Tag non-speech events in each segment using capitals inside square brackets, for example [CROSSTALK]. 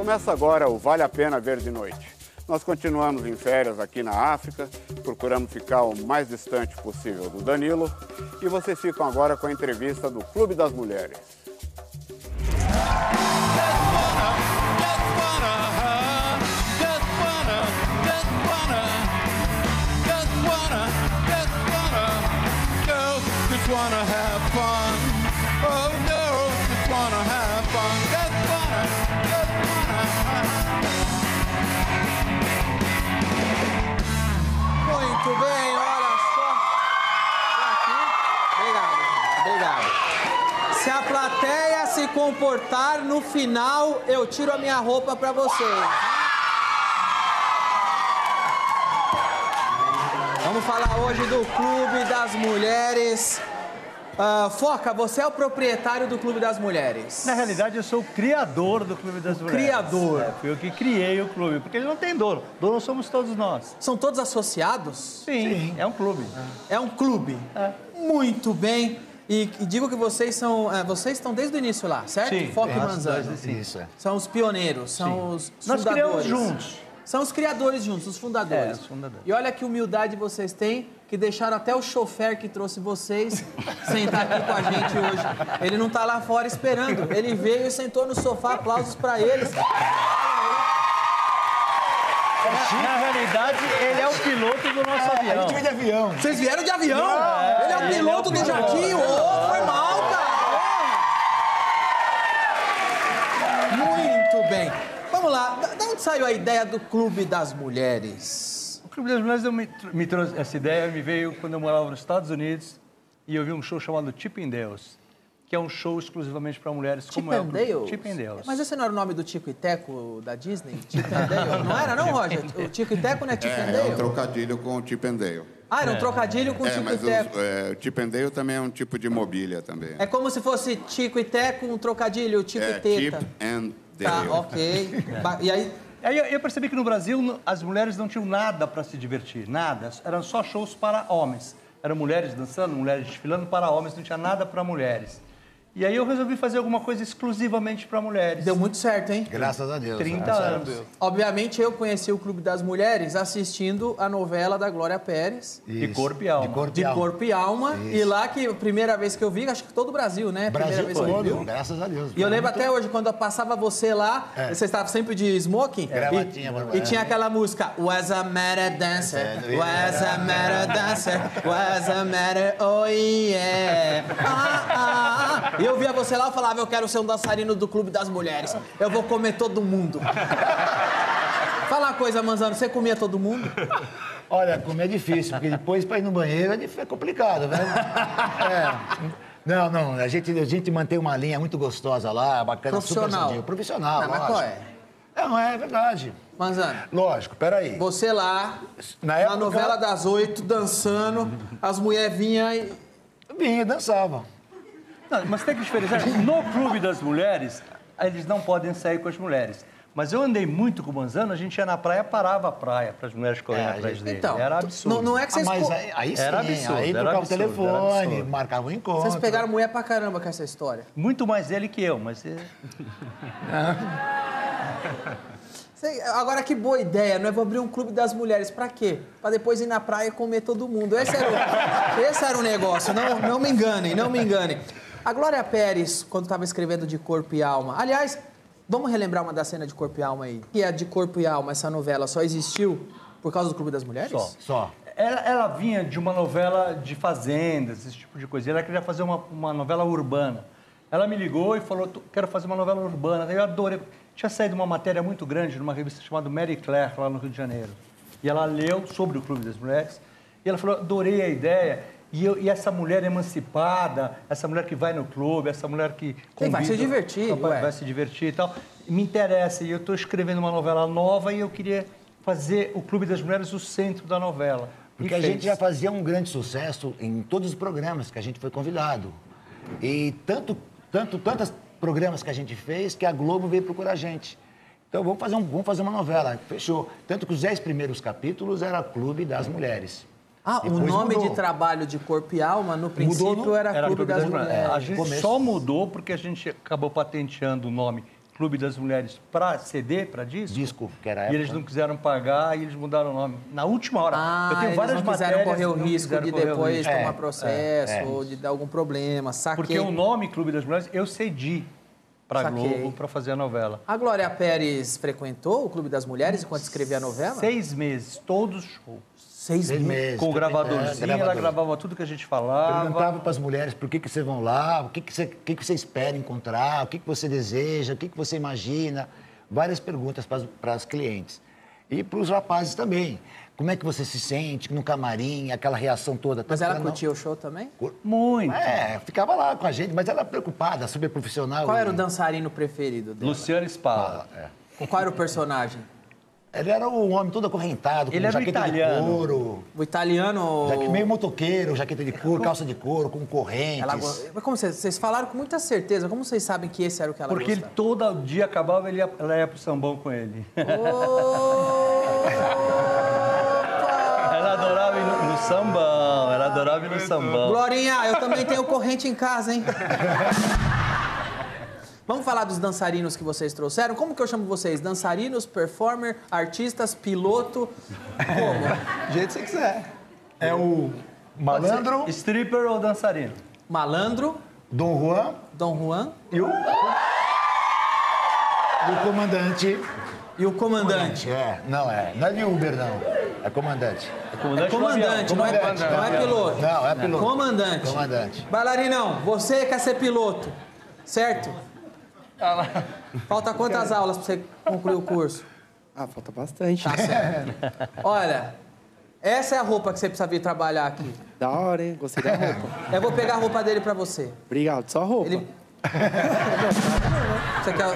Começa agora o Vale a Pena Ver de Noite. Nós continuamos em férias aqui na África, procuramos ficar o mais distante possível do Danilo e vocês ficam agora com a entrevista do Clube das Mulheres. wanna have fun. Muito bem, olha só. Obrigado, gente. Obrigado. Se a plateia se comportar, no final eu tiro a minha roupa pra vocês. Vamos falar hoje do Clube das Mulheres. Ah, Foca, você é o proprietário do Clube das Mulheres. Na realidade, eu sou o criador do Clube das Mulheres. criador. É, fui eu que criei o clube, porque ele não tem dono. Dono somos todos nós. São todos associados? Sim, é um clube. É um clube. É. Muito bem. E, e digo que vocês são. é, vocês estão desde o início lá, certo? Sim, Foca e nós Manzano. sim. Isso, é. São os pioneiros, são os os Nós fundadores. criamos juntos. São os criadores juntos, os fundadores. É, os fundadores. E olha que humildade vocês têm, que deixaram até o chofer que trouxe vocês sentar aqui com a gente hoje. Ele não tá lá fora esperando. Ele veio e sentou no sofá, aplausos pra eles. Na realidade, ele é o piloto do nosso A avião. gente vem de avião. Vocês vieram de avião? é, ele é o ele é piloto o do jatinho? Ô, foi mal, cara! Muito bem. Vamos lá, da onde saiu a ideia do Clube das Mulheres? Clube das Mulheres eu me, me trouxe essa ideia, me veio quando eu morava nos Estados Unidos e eu vi um show chamado Chippendales, que é um show exclusivamente para mulheres. Chip como é o and Dale? Chippendales. Mas esse não era o nome do Tico e Teco da Disney? Chip and Dale? Não era não, Roger? O Tico e Teco não é Chip and É, é Dale? um trocadilho com o Chip and Dale. Ah, era um trocadilho com É, Tico e mas os, Teco. é, o Chip and Dale também é um tipo de mobília também. É como se fosse Tico e Teco, um trocadilho, Tico É, e Teta. Chip and Tá, Dale. ok. [LAUGHS] Ba- E aí, Aí eu, percebi que no Brasil as mulheres não tinham nada para se divertir, nada. Eram só shows para homens. Eram mulheres dançando, mulheres desfilando para homens, não tinha nada para mulheres. E aí eu resolvi fazer alguma coisa exclusivamente para mulheres. deu muito certo, hein? Graças a Deus. 30 graças a anos. Deus. Obviamente, eu conheci o Clube das Mulheres assistindo a novela da Glória Pérez, De Isso. corpo e alma. De corpo de e alma. Corpo e Alma. E lá que a primeira vez que eu vi, acho que todo o Brasil, né? Primeira Brasil vez que eu todo, vi. graças a Deus. E eu lembro até hoje, quando eu passava você lá, você estava sempre de smoking. Gravatinha, e, e tinha aquela música, Was a matter dancer, É, was a matter dancer, was a matter, oh yeah. Ah, ah, ah. E eu via você lá e falava, eu quero ser um dançarino do Clube das Mulheres. Eu vou comer todo mundo. Fala uma coisa, Manzano, você comia todo mundo? Olha, comer é difícil, porque depois para ir no banheiro é é complicado, né? É. Não, não, a gente, a gente mantém uma linha muito gostosa lá, bacana, super Profissional. sadio. Profissional, Não, mas lógico. qual é? Não, é verdade. Manzano, Lógico, peraí. você lá, Na na época- novela das oito, dançando, as mulheres vinham e... Vinha, dançava. Não, mas tem que diferenciar. No Clube das Mulheres, eles não podem sair com as mulheres. Mas eu andei muito com o Manzano, a gente ia na praia, parava a praia para as mulheres correrem É, atrás gente- dele. Então, Era absurdo. Não, não é que Ah, vocês... mas co- aí, aí sim, Era absurdo, aí trocava o telefone, marcava um encontro. Vocês pegaram mulher pra caramba com essa história. Muito mais ele que eu, mas... é- [LAUGHS] Sei- Agora, que boa ideia, não é? Vou abrir um clube das mulheres. Pra quê? Pra depois ir na praia e comer todo mundo. Esse era o, esse era o negócio. Não, não me enganem, não me enganem. A Glória Pérez, quando estava escrevendo de Corpo e Alma... Aliás, vamos relembrar uma da cena de Corpo e Alma aí. Que é de Corpo e Alma, essa novela, só existiu por causa do Clube das Mulheres? Só. Só. Ela, ela vinha de uma novela de fazendas, esse tipo de coisa. Ela queria fazer uma, uma novela urbana. Ela me ligou e falou, "Tu- quero fazer uma novela urbana. Eu adorei. Tinha saído uma matéria muito grande numa revista chamada Mary Claire, lá no Rio de Janeiro. E ela leu sobre o Clube das Mulheres. E ela falou, adorei a ideia. E, eu- e essa mulher emancipada, essa mulher que vai no clube, essa mulher que... Sim, vai se convida- divertir, vai, vai se divertir e tal. Me interessa. E eu estou escrevendo uma novela nova e eu queria fazer o Clube das Mulheres o centro da novela. Porque E a fez. gente já fazia um grande sucesso em todos os programas que a gente foi convidado. E tanto, tanto, tantos programas que a gente fez que a Globo veio procurar a gente. Então vamos fazer, um, vamos fazer uma novela. Fechou. Tanto que os dez primeiros capítulos era Clube das Mulheres. Ah, o Depois nome mudou. de trabalho de Corpo e Alma, no princípio, no- era, Era Clube das Mulheres. A gente Começo. só mudou porque a gente acabou patenteando o nome Clube das Mulheres para CD, para disco. Disco, que era a E eles época. não quiseram pagar e eles mudaram o nome. Na última hora. Ah, eu tenho eles várias não quiseram matérias correr o risco de o depois risco. tomar É, processo é, é. ou de dar algum problema. Saquei. Porque o nome Clube das Mulheres eu cedi para. Globo para fazer a novela. A Glória Pérez frequentou o Clube das Mulheres enquanto escrevia a novela? Seis meses, todos os shows. Seis Seis meses. Com o gravadorzinho, é, ela gravador. gravava tudo que a gente falava. Perguntava para as mulheres por que, que vocês vão lá, o que, que, você, o que, que você espera encontrar, o que, que você deseja, o que, que você imagina. Várias perguntas para as clientes. E para os rapazes também. Como é que você se sente no camarim, aquela reação toda? Mas ela não- curtia o show também? Muito. É, ficava lá com a gente, mas ela preocupada, super profissional. Qual era o dançarino preferido dela? Luciano Spalla. Qual era o personagem? Ele era um homem todo acorrentado, com Ele era jaqueta italiano. de couro, O italiano. jaque- meio motoqueiro, jaqueta de couro, calça de couro, com correntes. Ela... Mas como vocês, vocês falaram com muita certeza, como vocês sabem que esse era o que ela Porque ele gostava? todo dia acabava, ele ia, ela ia pro sambão com ele. ela adorava ir no, no sambão, ela adorava ir no sambão. Glorinha, eu também tenho corrente em casa, hein? [LAUGHS] Vamos falar dos dançarinos que vocês trouxeram? Como que eu chamo vocês? Dançarinos, performer, artistas, piloto? Como? Do [LAUGHS] jeito que você quiser. É o malandro, Stripper ou dançarino? Malandro, Dom Juan Dom Juan e o... e o comandante. e o comandante. É, não é. Não é de Uber, não. É comandante. É É comandante, do comandante, não é, Comandante, não é piloto. Não, é piloto. Comandante. Comandante. Bailarinão, você quer ser piloto, certo? Falta quantas aulas pra você concluir o curso? Ah, falta bastante. Tá certo. Olha, essa é a roupa que você precisa vir trabalhar aqui. Da hora, hein? Gostei da roupa. Eu vou pegar a roupa dele pra você. Obrigado, só roupa. Ele... Você quer...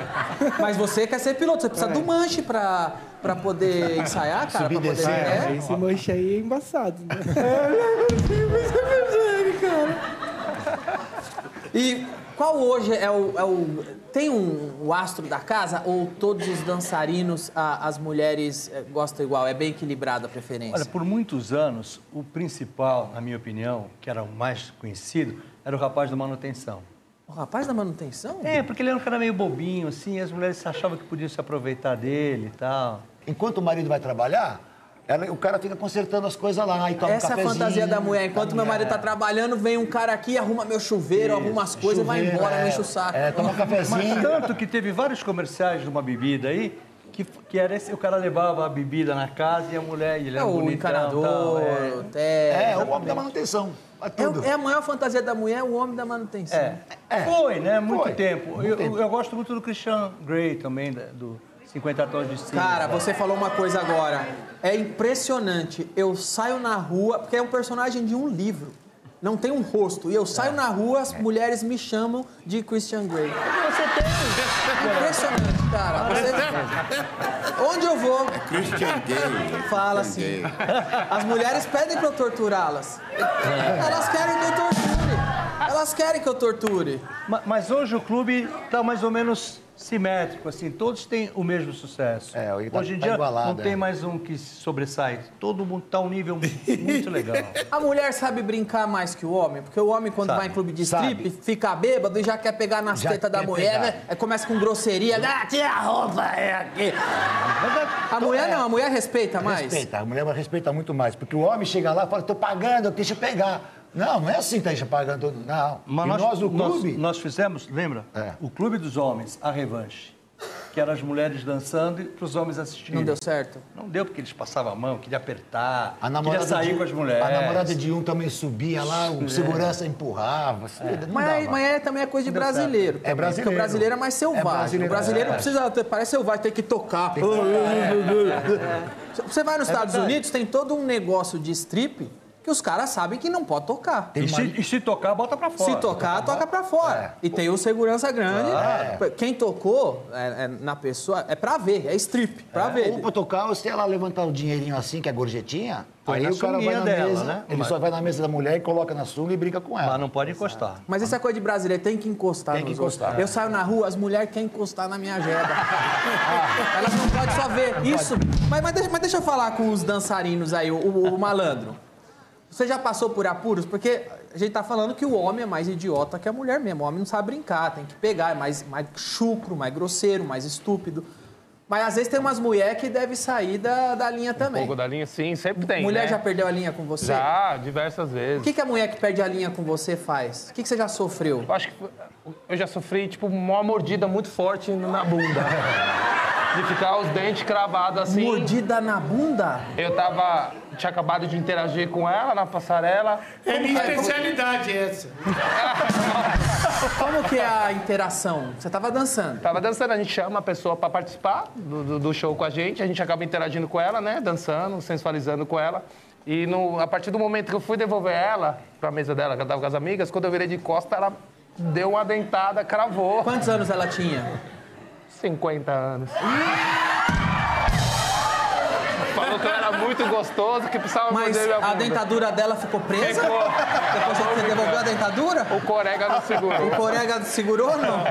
Mas você quer ser piloto, você precisa do manche pra, pra poder ensaiar, cara. Subir pra poder... É, É. esse manche aí é embaçado, né? [LAUGHS] E qual hoje é o, é o- Tem um, o astro da casa ou todos os dançarinos, a- as mulheres eh, gostam igual? É bem equilibrada a preferência? Olha, por muitos anos, o principal, na minha opinião, que era o mais conhecido, era o rapaz da manutenção. O rapaz da manutenção? É, porque ele era um cara meio bobinho, assim, e as mulheres achavam que podiam se aproveitar dele e tal. Enquanto o marido vai trabalhar, ela- o cara fica consertando as coisas lá e toma um Essa é a cafezinho. fantasia da mulher. Enquanto da meu marido tá mulher. trabalhando, vem um cara aqui, arruma meu chuveiro, arruma as coisas e vai Chuveiro, embora, é. enche o saco. É, toma um [LAUGHS] Mas cafezinho. tanto que teve vários comerciais de uma bebida aí, que, que era esse, o cara levava a bebida na casa e a mulher, ele É era o bonitão, encanador, tal, é. o terra. É, o homem da manutenção. É É, é a maior fantasia da mulher, o homem da manutenção. É. Foi, né? Muito Foi. tempo. Eu, eu gosto muito do Christian Grey também, do 50 Tons de Cinza. Cara, você falou uma coisa agora. É impressionante. Eu saio na rua, porque é um personagem de um livro. Não tem um rosto. E eu saio na rua, as mulheres me chamam de Christian Grey. Você tem. Impressionante, cara. Você... Onde eu vou, Christian Gay. [LAUGHS] fala Christian assim. As mulheres pedem pra eu torturá-las. Elas querem que eu torture. Elas querem que eu torture. Ma- Mas hoje o clube está mais ou menos simétrico, assim, todos têm o mesmo sucesso. É, tá- hoje em tá dia igualado, não tem é. mais um que se sobressai. Todo mundo está a um nível muito legal. [LAUGHS] A mulher sabe brincar mais que o homem, porque o homem, quando Sabe, vai em clube de sabe. strip, fica bêbado e já quer pegar nas Já tetas da mulher, pegar. né? Aí começa com grosseria, ah, tira a roupa, é aqui. A mulher não, a mulher respeita mais. Respeita, a mulher vai respeitar muito mais. Porque o homem chega lá e fala, tô pagando, deixa eu pegar. Não, não é assim que deixa pagando. todo- Não. Mas e nós, o clube... Nós, nós fizemos, lembra? É. O Clube dos Homens, a revanche. Que eram as mulheres dançando e para os homens assistirem. Não deu certo? Não deu porque eles passavam a mão, queria apertar, A queria namorada, sair de, com as mulheres. a namorada de um também subia lá, o segurança empurrava. assim, Não Mas, mas é, também é coisa de brasileiro. É também, brasileiro. Porque o brasileiro é mais selvagem. brasileiro, o brasileiro é. precisa, parece selvagem, tem que tocar. Você vai nos É Estados verdade. Unidos, tem todo um negócio de strip que os caras sabem que não pode tocar. E se, e se tocar, bota pra fora. Se tocar, toca pra fora. E tem o segurança grande. Quem tocou é, é, na pessoa é pra ver, é strip, pra ver. Ou pra tocar, ou se ela levantar o dinheirinho assim, que é gorjetinha, Põe aí o cara vai na dela, mesa, né? ele Mas- só vai na mesa da mulher e coloca na sunga e briga com ela. Mas não pode encostar. Mas isso é coisa de brasileiro, tem que encostar Tem que nos outros. encostar. Eu saio na rua, as mulheres querem encostar na minha jeba. Elas não podem só ver. Isso. Mas, mas deixa, mas deixa eu falar com os dançarinos aí, o, o- o malandro. Você já passou por apuros? Porque a gente tá falando que o homem é mais idiota que a mulher mesmo. O homem não sabe brincar, tem que pegar, é mais, mais chucro, mais grosseiro, mais estúpido. Mas às vezes tem umas mulheres que devem sair da, da linha também. Pouco da linha, sim, sempre tem. mulher né? já perdeu a linha com você? Já, diversas O vezes. que, que a mulher que perde a linha com você faz? O que, que você já sofreu? Eu acho que eu já sofri, tipo, uma mordida muito forte na bunda. [LAUGHS] De ficar os dentes cravados assim. Mordida na bunda? Eu tava. Tinha acabado de interagir com ela na passarela. É minha Aí, especialidade essa. [LAUGHS] Como que é a interação? Você tava dançando. Tava dançando, a gente chama a pessoa pra participar do, do- do show com a gente, a gente acaba interagindo com ela, né? Dançando, sensualizando com ela. E no- a partir do momento que eu fui devolver ela pra mesa dela, que ela tava com as amigas, quando eu virei de costa, ela deu uma dentada, cravou. Quantos anos ela tinha? 50 anos. Falou que eu era muito gostoso, que precisava Mas morder minha a bunda. dentadura dela ficou presa? Ficou. Depois você devolveu a dentadura? O corega não segurou. O Corega segurou ou não?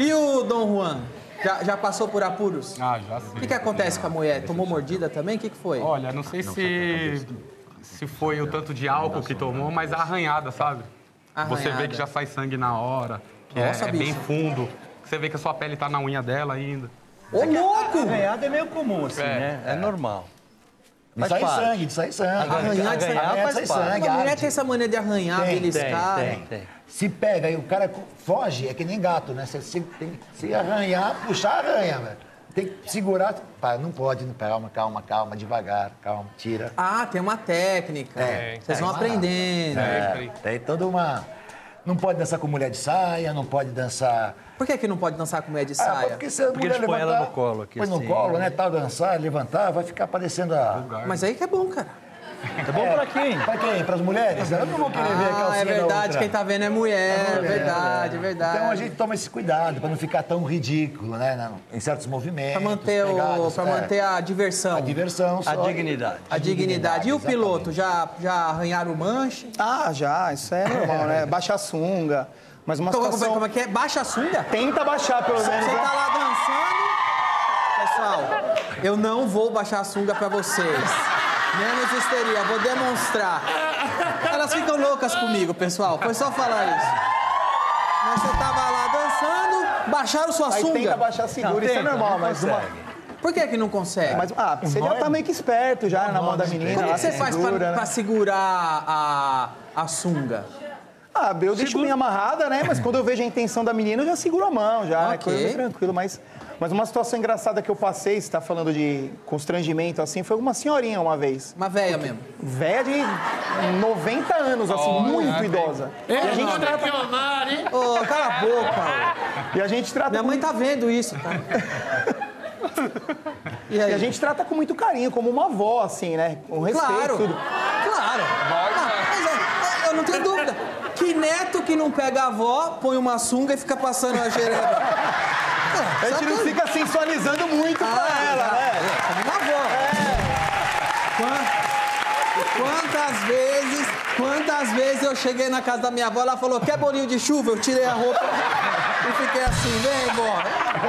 E o Dom Juan? Já, já passou por apuros? Ah, já O sim. que, que acontece com a mulher? Tomou mordida também? O que, que foi? Olha, não sei se, se foi o tanto de álcool que tomou, mas a arranhada, sabe? Você vê Arranhada. que já sai sangue na hora, que Nossa, é, é bem fundo. Você vê que a sua pele tá na unha dela ainda. Ô, louco! Arranhada é meio comum, assim, É, né? É, normal. De sair parte. sangue, de sair sangue. Arranhar de sangue. Arranhar faz sai parte. sangue, A mulher tem essa mania de arranhar, Tem, beliscar. Tem, tem. Se pega e o cara foge, é que nem gato, né? Você se, tem, se arranhar, puxar, arranha, velho. Tem que segurar. Pá, não pode, não, calma, calma, calma, devagar, calma, tira. Ah, tem uma técnica. É, Vocês vão tem. aprendendo. É, tem toda uma. Não pode dançar com mulher de saia, não pode dançar. Por que, que não pode dançar com mulher de Ah, saia? porque se a Porque mulher eles põem ela levantar, no colo aqui, Põe no assim. colo, né? Tal, dançar, levantar, vai ficar parecendo a. Mas aí que é bom, cara. É bom pra quem? Pra quem? Para as mulheres? Elas não vão querer ver a Ah, calcinha é da verdade, quem tá vendo é mulher. verdade, verdade. Então a gente toma esse cuidado para não ficar tão ridículo, né? Em certos movimentos. Pra manter, o, pegadas, pra é. manter a diversão. a diversão. A só. dignidade. A dignidade. E o piloto? Já, já arranharam o manche? Ah, já, isso é normal, né? Baixa a sunga. Mas uma Como, como, situação... como é que é? Baixa a sunga? Tenta baixar, pelo Você menos. tá né? lá dançando. Pessoal, eu não vou baixar a sunga pra vocês. Menos histeria, vou demonstrar. Elas ficam loucas comigo, pessoal. Foi só falar isso. Mas você tava lá dançando, baixaram sua Aí sunga. tenta baixar seguro, Não, isso é normal, não mas uma... Por que que não consegue? Mas, ah, você já tá meio que esperto já na mão da menina. Como que você se faz segura, pra, né? pra segurar a, a sunga? Ah, eu deixo bem amarrada, né? Mas quando eu vejo a intenção da menina, eu já seguro a mão, já. É Ok. coisa bem tranquilo. Mas, mas uma situação engraçada que eu passei, você tá falando de constrangimento, assim, foi uma senhorinha uma vez. Uma véia mesmo. Velha de 90 anos, assim, muito idosa. E a gente trata, amar, hein? Ô, cala a boca. e a gente trata Minha com mãe tá vendo isso, tá? [LAUGHS] E E a gente trata com muito carinho, como uma avó, assim, né? Com respeito, Claro, tudo. claro. Ah, mas é, eu não tenho. Que neto que não pega a avó, põe uma sunga e fica passando a jereba? A gente não fica sensualizando muito pra ela, né? Como uma avó. Quan- Quantas vezes, quantas vezes eu cheguei na casa da minha avó, ela falou, quer bolinho de chuva? Eu tirei a roupa e fiquei assim, vem, vó.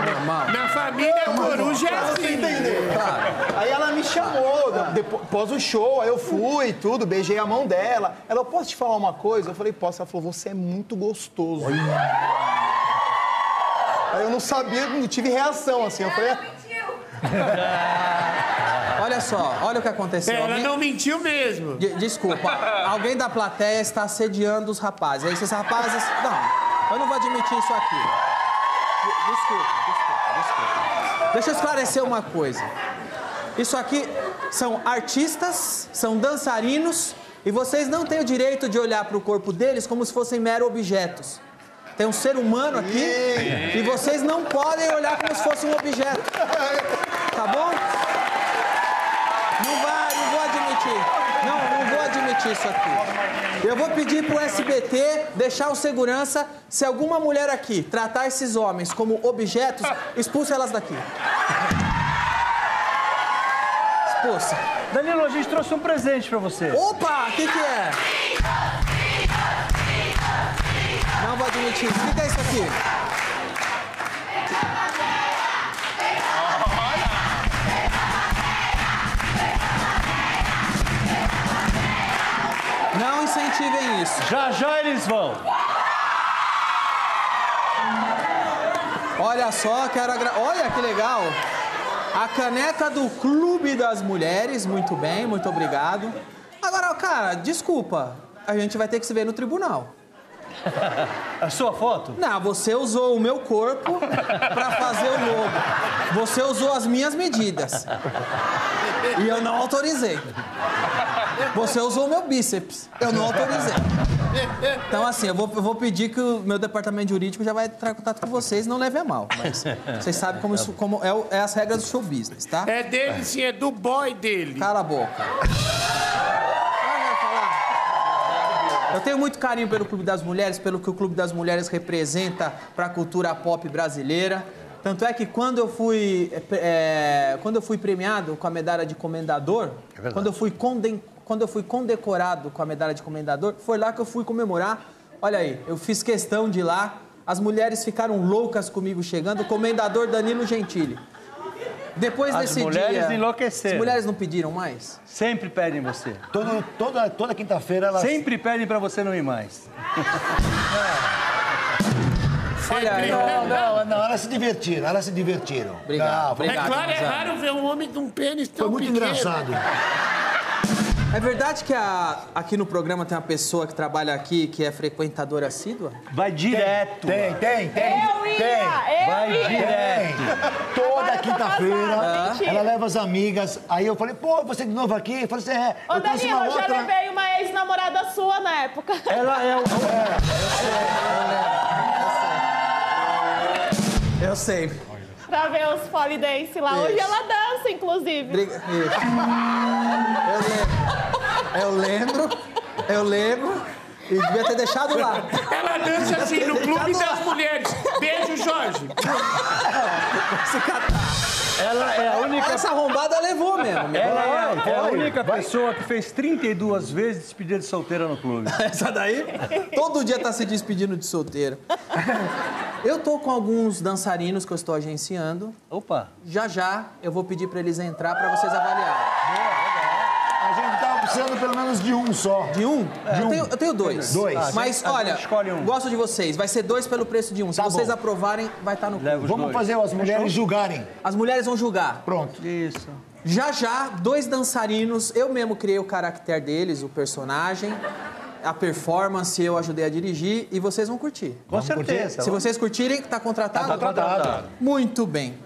Normal. Na família, a coruja é assim. Entendeu? Aí ela me chamou, depois, após o show, aí eu fui, tudo, beijei a mão dela. Ela, posso te falar uma coisa? Eu falei, posso. Ela falou, você é muito gostoso. Aí eu não sabia, não tive reação, assim. Eu falei, [LAUGHS] Olha só, olha o que aconteceu. Ela Alguém- não mentiu mesmo. De- Desculpa, alguém da plateia está assediando os rapazes. Aí esses rapazes. Não, eu não vou admitir isso aqui. De- Desculpa, desculpa, desculpa. Deixa eu esclarecer uma coisa. Isso aqui são artistas, são dançarinos, e vocês não têm o direito de olhar para o corpo deles como se fossem mero objetos. Tem um ser humano aqui e vocês não podem olhar como se fosse um objeto. Admitir isso aqui. Eu vou pedir pro SBT deixar o segurança, se alguma mulher aqui tratar esses homens como objetos, expulsa elas daqui. Expulsa. Danilo, a gente trouxe um presente pra você. Opa, o que que é? Não vou admitir. O que é isso aqui? Não incentive vem isso. Já já eles vão. Olha só, quero agra... Olha que legal. A caneca do Clube das Mulheres, muito bem, muito obrigado. Agora, cara, desculpa, a gente vai ter que se ver no tribunal. [LAUGHS] A sua foto? Não, você usou o meu corpo pra fazer o logo. Você usou as minhas medidas. E eu não autorizei. Você usou o meu bíceps. Eu não autorizei. Então, assim, eu vou, eu vou pedir que o meu departamento jurídico já vai entrar em contato com vocês, não leve a mal. Mas vocês sabem como, isso, como é, é as regras do show business, tá? É dele sim, é do boy dele. Cala a boca. Eu tenho muito carinho pelo Clube das Mulheres, pelo que o Clube das Mulheres representa para a cultura pop brasileira. Tanto é que quando eu fui, é, quando eu fui premiado com a medalha de comendador, verdade. quando eu fui conden- quando eu fui condecorado com a medalha de comendador, foi lá que eu fui comemorar. Olha aí, eu fiz questão de ir lá. As mulheres ficaram loucas comigo chegando. O comendador Danilo Gentili. Depois As desse mulheres dia, enlouqueceram. As mulheres não pediram mais? Sempre pedem você. Todo- toda toda quinta-feira elas. Sempre pedem pra você não ir mais. [LAUGHS] Olha aí. Não, não, não, elas se divertiram, elas se divertiram. Obrigado, Não, obrigado. É claro, é raro ver um homem com um pênis tão Foi muito pequeno. engraçado. É verdade que a- aqui no programa tem uma pessoa que trabalha aqui que é frequentadora assídua? Vai direto. Tem, tem, tem. Eu ia, tem. eu Vai ia. direto. Toda quinta-feira, ela leva as amigas. Aí eu falei, pô, você de novo aqui? Eu falei assim, é. Ô, eu trouxe Danilo, uma eu já outra. levei uma ex-namorada sua na época. Ela é o. Eu sei. Pra ver os polidense lá. Hoje ela dança, inclusive. Briga- Isso. Eu lembro. Eu lembro. Eu lembro. E devia ter deixado lá. Ela dança assim no Clube das Mulheres. Beijo, Jorge. [LAUGHS] Se catar. Ela é a única. Essa arrombada levou mesmo. Ela é, é a única vai. pessoa que fez 32 vezes despedida de solteira no clube. [LAUGHS] Essa daí, todo dia tá se despedindo de solteiro. Eu tô com alguns dançarinos que eu estou agenciando. Opa! Já já eu vou pedir pra eles entrar pra vocês avaliarem. A gente tava precisando pelo menos de um só. De um? eu, tenho, eu tenho dois. Dois. Ah, Mas gente olha, escolhe um. gosto de vocês. Vai ser dois pelo preço de um. Se Tá vocês bom. aprovarem, vai estar no Leva clube. os Vamos dois. fazer as mulheres julgarem. As mulheres vão julgar. Pronto. Isso. Já já, dois dançarinos, eu mesmo criei o caractere deles, o personagem, a performance eu ajudei a dirigir e vocês vão curtir. Com certeza. Se vocês curtirem, tá contratado? Tá contratado. Muito bem.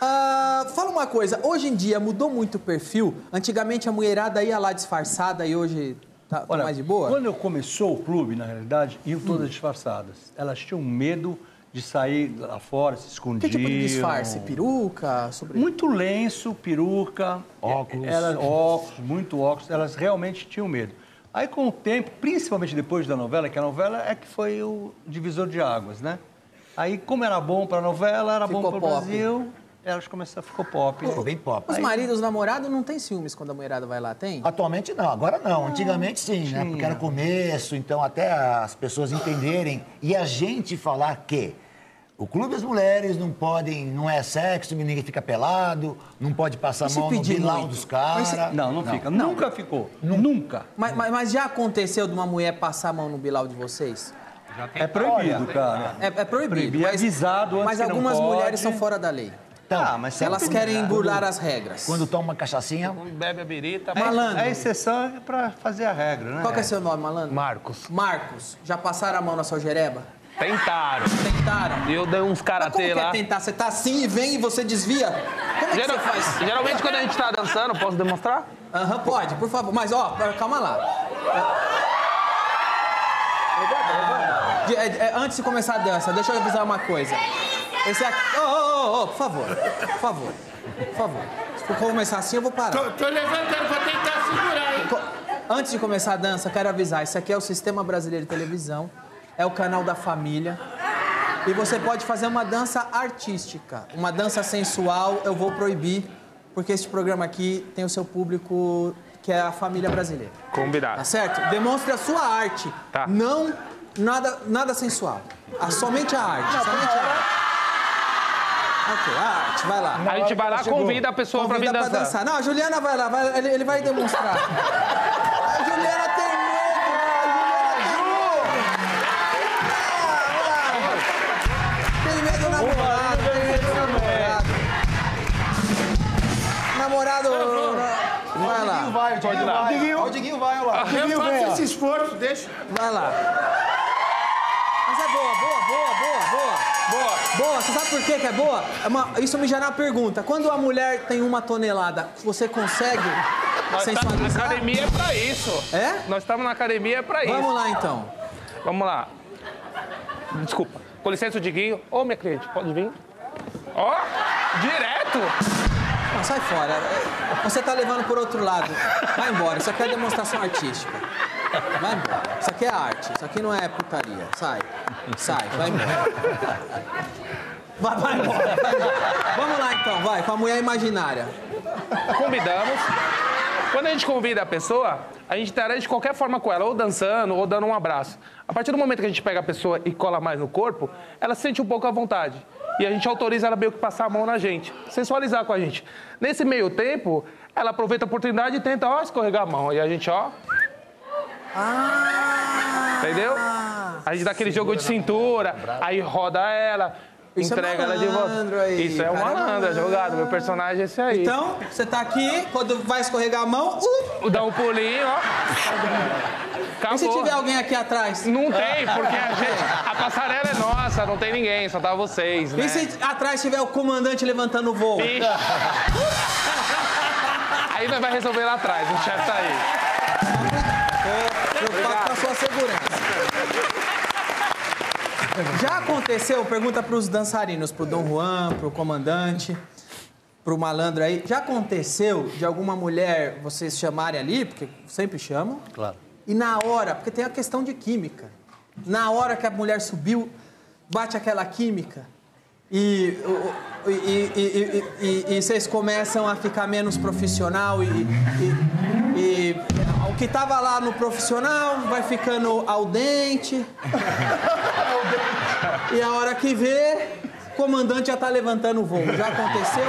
Ah, fala uma coisa, hoje em dia mudou muito o perfil. Antigamente a mulherada ia lá disfarçada e hoje tá, tá Olha, mais de boa? quando eu começou o clube, na realidade, iam todas disfarçadas. Elas tinham medo de sair lá fora, se Que escondiam. tipo de disfarce? Peruca? Sobre... Muito lenço, peruca, Óculos. Elas, óculos, muito óculos. Elas realmente tinham medo. Aí, com o tempo, principalmente depois da novela, que a novela é que foi o divisor de águas, né? Aí, como era bom para a novela, era Ficou bom para o. Brasil, elas começaram, ficou pop. Ficou bem pop. Os maridos, os namorados não tem ciúmes quando a mulherada vai lá, tem? Atualmente não, agora não. Antigamente sim, né? Porque era começo, então até as pessoas entenderem e a gente falar que o clube das mulheres não podem, não é sexo, ninguém fica pelado, não pode passar a mão no bilau dos Mas se- caras. Não, não, fica. Nunca ficou. Nunca. Mas, mas- mas já aconteceu de uma mulher passar a mão no bilau de vocês? É proibido, cara. É, é proibido. Proibido, é avisado antes Mas que não algumas pode. mulheres são fora da lei. Então, Ah, mas Elas querem burlar as regras. quando toma uma cachaçinha, Bebe a birita. Malandro. A exceção é pra fazer a regra, né? Qual que é seu nome, malandro? Marcos. Marcos. Já passaram a mão na sua jereba? Tentaram. Tentaram? E eu dei uns karatê que é lá. tentar? Você tá assim e vem e você desvia? Como é que Geral- você faz? Geralmente quando a gente tá dançando, posso demonstrar? Aham, pode, por favor. Mas, ó, calma lá. É, é, antes de começar a dança, deixa eu avisar uma coisa. Esse aqui... Ô, ô, ô, ô, por favor. Por favor. Por favor. Se for começar assim, eu vou parar. Tô, tô levantando pra tentar segurar, hein? Co- Antes de começar a dança, quero avisar, isso aqui é o Sistema Brasileiro de Televisão, é o canal da família. E você pode fazer uma dança artística, uma dança sensual, eu vou proibir, porque este programa aqui tem o seu público que é a família brasileira. Tá Combinado. certo? Demonstre a sua arte. Tá. Não nada, nada sensual. Ah, somente a arte. somente a arte. Ah, ok, arte, vai lá. A gente vai lá, convida a pessoa convida pra vir dançar. dançar. Não, a Juliana vai lá, vai, ele, ele vai demonstrar. [LAUGHS] a Juliana tem medo. Né? A Juliana tem medo. Tem medo do namorado, tem medo do namorado. Namorado... Vai lá. O Diguinho vai, vai vai O Diguinho vai, olha lá. Diguinho, Diguinho, Diguinho, Diguinho, Diguinho, Diguinho, Diguinho, Diguinho, Diguinho, Diguinho, Diguinho, vai Diguinho, Diguinho, vai Diguinho, Diguinho, vai Diguinho, Diguinho, vai Diguinho, Diguinho, vai Diguinho, Diguinho, vai Diguinho, Diguinho, vai Diguinho, Diguinho, vai Diguinho, Diguinho, vai Diguinho, Diguinho, vai Diguinho, Diguinho, vai Diguinho, Diguinho, vai Diguinho, Diguinho, vai Diguinho, Diguinho, vai Diguinho, Diguinho, vai Diguinho, Diguinho, vai Diguinho, Diguinho, Boa. Você sabe por que é boa? É uma- isso me gera uma pergunta. Quando a mulher tem uma tonelada, você consegue Nós tá, sensualizar? academia é pra isso. É? Nós estamos na academia é pra isso. Vamos lá, então. Vamos lá. Desculpa. Com licença, o Diguinho. Ô, minha cliente, pode vir? Ó, direto. Não, sai fora. Você tá levando por outro lado. Vai embora. Isso aqui é demonstração artística. Vai embora. Isso aqui é arte. Isso aqui não é putaria. Sai. Sai. Vai embora. Vai, vai embora. Vamos lá, então. Vai. Com a mulher imaginária. Convidamos. Quando a gente convida a pessoa, a gente interage de qualquer forma com ela, ou dançando, ou dando um abraço. A partir do momento que a gente pega a pessoa e cola mais no corpo, ela se sente um pouco à vontade. E a gente autoriza ela meio que passar a mão na gente, sensualizar com a gente. Nesse meio tempo, ela aproveita a oportunidade e tenta, ó, escorregar a mão. E a gente, ó, Ah! entendeu? A gente dá aquele jogo de cintura, aí roda ela, Isso é entrega ela de volta. aí, Isso é um é malandro, é jogado. Meu personagem é esse aí. Então, você tá aqui, quando vai escorregar a mão, uh, Dá um pulinho, ó. Acabou. e se tiver alguém aqui atrás? Não tem, porque a, gente, a passarela é nossa, não tem ninguém, só tá vocês, né? E se atrás tiver o comandante levantando o voo? Ixi. Aí nós vai resolver lá atrás, o chefe tá aí. Já aconteceu, pergunta pros dançarinos, pro Dom Juan, pro comandante, pro malandro aí. Já aconteceu de alguma mulher vocês chamarem ali, porque sempre chamam, Claro. e na hora, porque tem a questão de química. Na hora que a mulher subiu, bate aquela química e, o- o- e, e- e- vocês começam a ficar menos profissional e, o que tava lá no profissional vai ficando ao dente. [LAUGHS] e a hora que vê, o comandante já tá levantando o voo. Já aconteceu?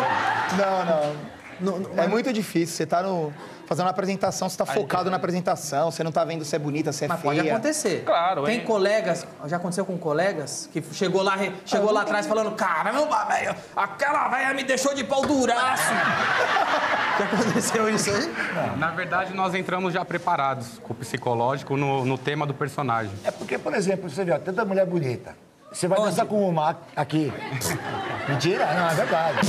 Não, não. é muito difícil. Você tá no, fazendo uma apresentação, você tá focado na apresentação, você não tá vendo se é bonita, se é Mas feia. pode acontecer. Claro, Tem hein? colegas, já aconteceu com colegas, que chegou lá, chegou lá atrás falando, caramba, velho, aquela velha me deixou de pau duraço. [LAUGHS] já aconteceu isso aí? Na verdade, nós entramos já preparados com o psicológico no, no tema do personagem. É porque, por exemplo, você vê, ó, tanta mulher bonita. Você vai dançar com uma aqui. Mentira? Não, é verdade.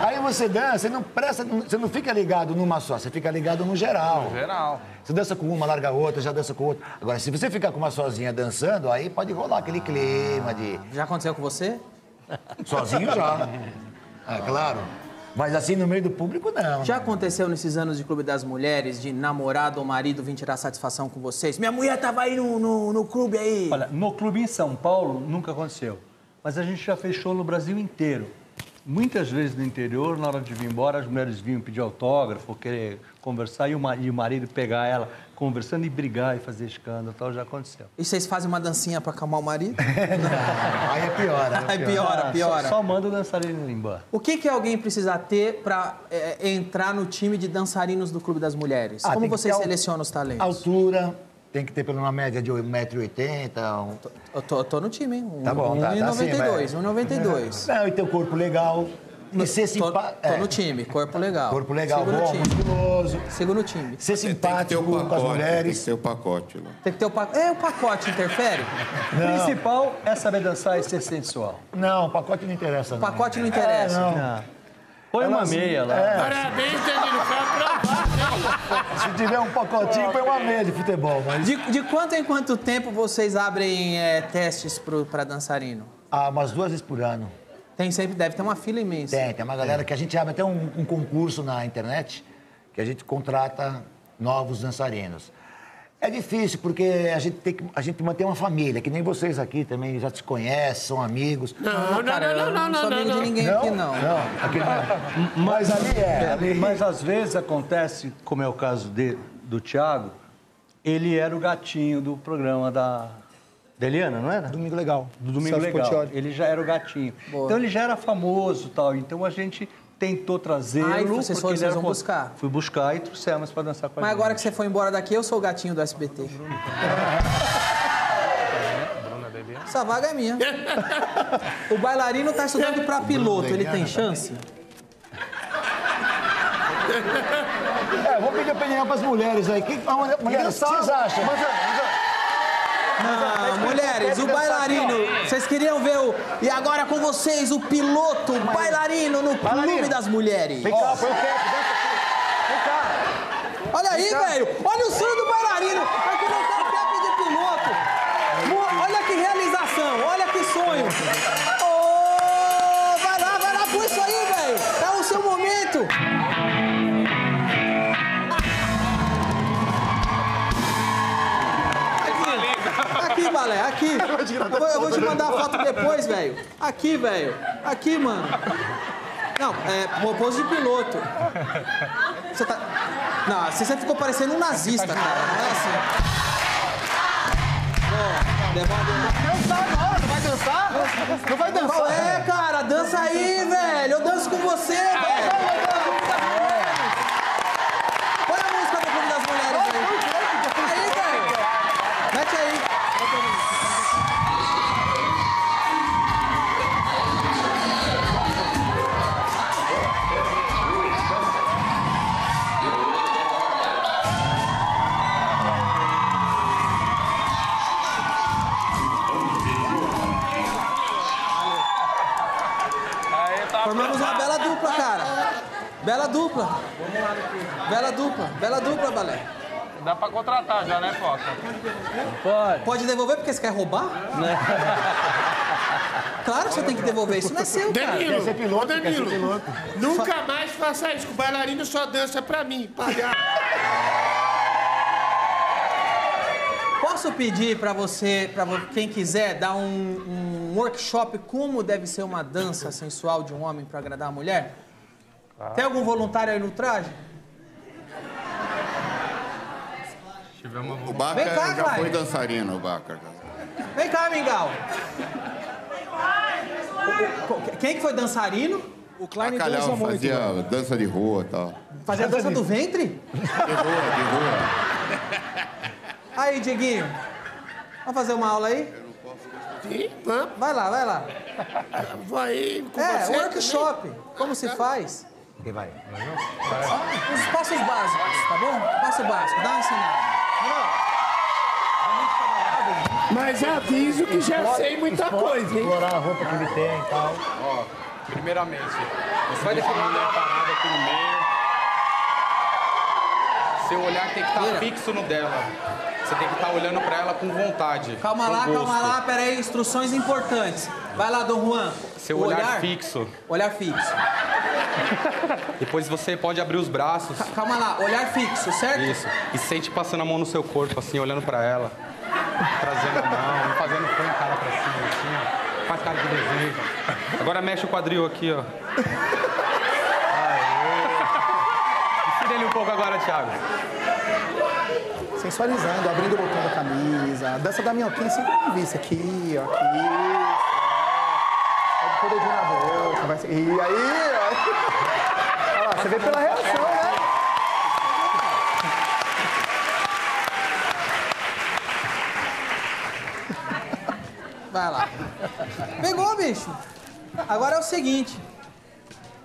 Aí você dança, você não presta, você não fica ligado numa só, você fica ligado no geral. Geral. Você dança com uma, larga outra, já dança com outra. Agora, se você ficar com uma sozinha dançando, aí pode rolar aquele clima de. Já aconteceu com você? Sozinho já. [LAUGHS] É claro. Mas assim, no meio do público, não. Já aconteceu nesses anos de Clube das Mulheres, de namorado ou marido vir tirar satisfação com vocês? Minha mulher tava aí no, no, no clube aí. Olha, no clube em São Paulo nunca aconteceu. Mas a gente já fechou no Brasil inteiro. Muitas vezes no interior, na hora de vir embora, as mulheres vinham pedir autógrafo, querer conversar, e e o marido pegar ela conversando e brigar e fazer escândalo, tal, já aconteceu. E vocês fazem uma dancinha pra acalmar o marido? [LAUGHS] Aí é pior, Aí piora, Ah, piora. Só, só manda o dançarino embora. O que, que alguém precisa ter pra é, entrar no time de dançarinos do Clube das Mulheres? Ah, Como vocês selecionam os talentos? Altura, tem que ter pela uma média de 1,80m. Um... Eu tô, eu tô no time, hein? Um, Tá bom, tá, tá sim, 1,92, vai. 1,92. Não, e ter um corpo legal. E ser Tô, simpático. tô no time, corpo legal. Corpo legal, Sigo no bom, time. musculoso. Sigo no time. Ser Tem que ter simpático o com as pacote, tem que mulheres. ter o pacote lá. Tem que ter o pacote. É, o pacote interfere? O principal é saber dançar e ser sensual. Não, o pacote não interessa. O não. pacote não interessa. É, não. Ah. Põe uma meia lá. Parabéns, Danilo. Foi aprovado. Se tiver um pacotinho, põe uma meia de futebol. Mas De, de quanto em quanto tempo vocês abrem é, testes pro, pra dançarino? ah, umas duas vezes por ano. Tem sempre, deve ter uma fila imensa. Tem, tem uma galera que a gente abre até um, um concurso na internet que a gente contrata novos dançarinos. É difícil, porque a gente tem que a gente mantém uma família, que nem vocês aqui também já se conhecem, são amigos. Não, não, Cara, não, eu não, não sou não, amigo não. de ninguém aqui, não. Não, aqui não. [LAUGHS] Mas ali é. Ali... Mas às vezes acontece, como é o caso de- do Thiago, ele era o gatinho do programa da, da Eliana, não era? Domingo Legal. Do Domingo Celso Legal. Portiolli. Ele já era o gatinho. Boa. Então ele já era famoso tal. Então a gente tentou trazê-lo. Ah, e vocês porque foram- ele vocês vão famoso. buscar? Fui buscar e trouxemos para dançar com a Mas gente. agora que você foi embora daqui, eu sou o gatinho do SBT. [LAUGHS] Essa vaga é minha. O bailarino tá estudando pra piloto, ele tem chance? [LAUGHS] É, vou pedir opinião pras mulheres aí. Que, a mulher- mulheres, o que vocês acham? Não, mulheres, o bailarino. Vocês queriam ver o. E agora com vocês, o piloto bailarino no Clube das Mulheres. Vem cá, põe o cap. Vem cá. Olha aí, velho. Olha o sonho do bailarino. Aqui não o cap de piloto. Olha que realização. Olha que sonho. Ô, vai lá, vai lá, põe isso aí, velho. É o seu momento. Aqui, [LAUGHS] aqui. Eu vou, eu vou te mandar a foto depois, velho. Aqui, velho. Aqui, mano. Não, é pose de piloto. Você tá. Não, assim você ficou parecendo um nazista, cara. Não é assim. Ó, devolve. Dançar agora, não vai dançar? Não vai dançar? É, cara? Dança aí, dupla. Bela dupla, Balé. Dá pra contratar já, né, Foca? Pode. Pode devolver porque você quer roubar? Claro que você tem que devolver. Isso não é seu, cara. Danilo, ser piloto, ô, quer ser Danilo, piloto. nunca mais faça isso, que o bailarino só dança pra mim, palhaço. Posso pedir pra você, pra quem quiser, dar um, um workshop como deve ser uma dança sensual de um homem pra agradar a mulher? Tem algum voluntário aí no traje? Tivemos O Baca Vem cá, já Clyde. foi dançarino, o Baca. Vem cá, Mingau. Quem que foi dançarino? O Klein Bacalhau dança muito. fazia dança de rua e tal. Fazia a dança do ventre? De rua, de rua. Aí, Dieguinho. Vamos fazer uma aula aí? Sim, vamos, Vai lá, vai lá. vou aí com É, você. workshop. Como se faz? Quem vai? Os passos básicos, tá bom? Passo básico, dá uma ensinada. Mas aviso que já sei muita coisa, hein? Explorar a roupa que ele tem e tal. Ó, primeiramente, você vai deixar a mulher parada aqui no meio. Seu olhar tem que estar Vira. fixo no dela. Você tem que estar olhando pra ela com vontade. Calma com lá, gosto. calma lá, pera aí, instruções importantes. Vai lá, Dom Juan. Seu O olhar, fixo. Olhar fixo. [LAUGHS] Depois você pode abrir os braços. Ca- Calma lá, olhar fixo, certo? Isso. E sente passando a mão no seu corpo, assim, olhando pra ela. Trazendo a mão, fazendo põe a cara pra cima, assim, ó. Faz cara de desejo. Agora mexe o quadril aqui, ó. Aê. Ele um pouco agora, Thiago. Sensualizando, abrindo o botão da camisa. A dança da minhoquinha sempre tem visto. Aqui, ó, aqui. Pode pôr o dedinho na boca. Vai. E aí, ó. [LAUGHS] Olha lá, você vê pela reação, né? Vai lá. Pegou, bicho. Agora é o seguinte.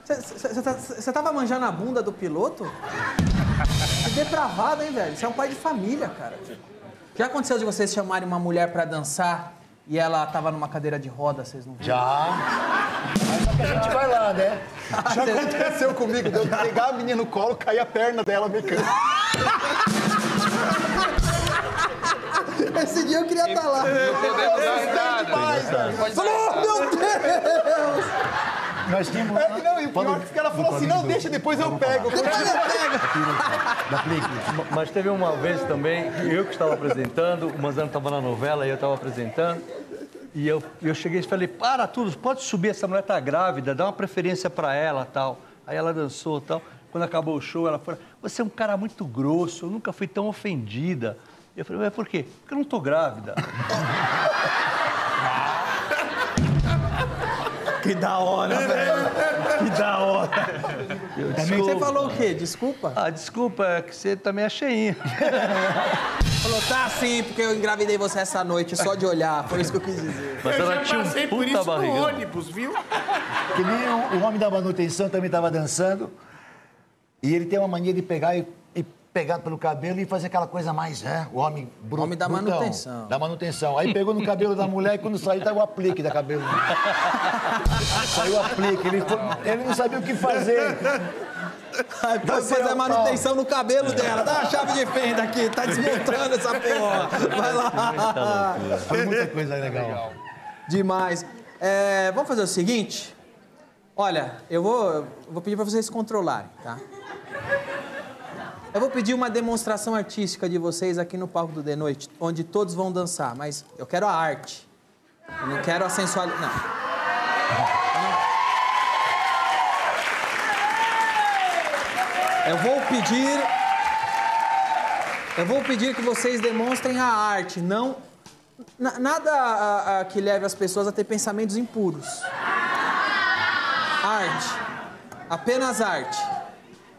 Você tava manjando a bunda do piloto? Que depravado, hein, velho? Você é um pai de família, cara. Já aconteceu de vocês chamarem uma mulher pra dançar e ela tava numa cadeira de roda, vocês não viram? Já. Mas só que a gente vai lá, né? [LAUGHS] Já aconteceu comigo, de eu pegar a menina no colo, cair a perna dela mecânica. [LAUGHS] Esse dia eu queria estar lá. Podemos dar nada. Velho. Oh, meu Deus! Nós tínhamos. É que não, e o pior que ela falou assim, não, deixa, depois eu pego. Depois eu pego. Mas teve uma vez também, eu que estava apresentando, o Manzano estava na novela e eu estava apresentando. E eu, eu cheguei e falei, para tudo, pode subir, essa mulher tá grávida, dá uma preferência para ela tal. Aí ela dançou tal. Quando acabou o show, ela falou, você é um cara muito grosso, eu nunca fui tão ofendida. Eu falei, mas por quê? Porque eu não tô grávida. [LAUGHS] Que da hora, velho. Que da hora. Eu, Você desculpa. falou o quê? Desculpa? Ah, desculpa, é que você tá meio cheinha. [LAUGHS] Falou, tá sim, porque eu engravidei você essa noite só de olhar. Foi isso que eu quis dizer. Mas Eu ela já tinha um passei por puta isso no barrigão. ônibus, viu? Que nem o, o homem da manutenção também estava dançando. E ele tem uma mania de pegar e, pegar pelo cabelo e fazer aquela coisa mais, né? O homem bruto. Homem da manutenção. Da manutenção. Aí pegou no cabelo da mulher e quando saiu, tá o aplique da cabelo. [LAUGHS] saiu o aplique. Ele, foi- ele não sabia o que fazer. Aí pode fazer a manutenção no cabelo dela. Dá a chave de fenda aqui, tá desmontando essa porra. Vai lá. Foi muita coisa legal. Demais. É, vamos fazer o seguinte. Olha, eu vou, eu vou pedir para vocês se controlarem, tá? Eu vou pedir uma demonstração artística de vocês aqui no palco do The Noite, onde todos vão dançar, mas eu quero a arte. Eu não quero a sensualidade. Não. Eu vou pedir. Eu vou pedir que vocês demonstrem a arte, não. na- nada a- a que leve as pessoas a ter pensamentos impuros. Arte. Apenas arte.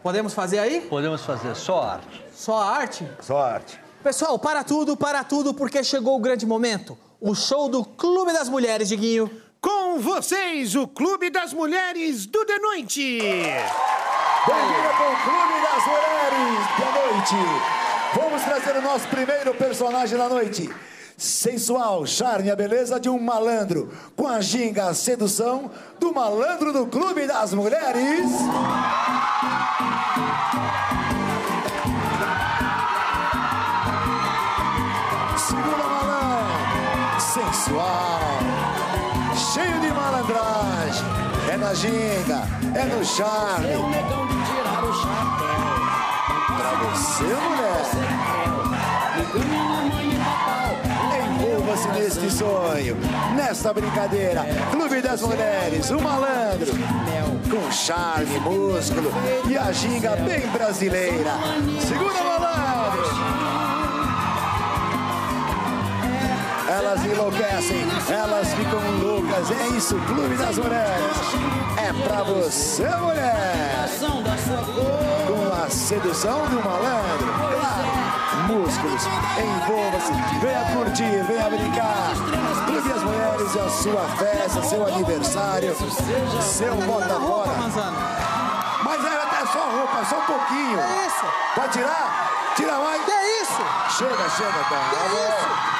Podemos fazer aí? Podemos fazer só arte. Só arte? Só arte. Pessoal, para tudo, para tudo, porque chegou o grande momento. O show do Clube das Mulheres, Diguinho. Com vocês, o Clube das Mulheres do The Noite. Bem-vinda com o Clube das Mulheres da Noite. Vamos trazer o nosso primeiro personagem da noite. Sensual, charme a beleza de um malandro. Com a ginga, a sedução do malandro do Clube das Mulheres. Segura malandro, sensual, cheio de malandragem. É na ginga, é no charme. Pra você, mulher. Envolva-se neste sonho, nesta brincadeira. Clube das Mulheres, o malandro. Com charme, músculo e a ginga bem brasileira. Segura, malandro. Elas enlouquecem, elas ficam loucas. É isso, Clube das Mulheres. É pra você, mulher. Com a sedução do malandro. Músculos, envolva-se. Venha curtir, venha brincar. Clube das Mulheres é a sua festa, seu aniversário, seu bota fora. Mas é até só roupa, só um pouquinho. Que isso? Pode tirar? Tira mais. Que isso? Chega, chega, tá. Que isso?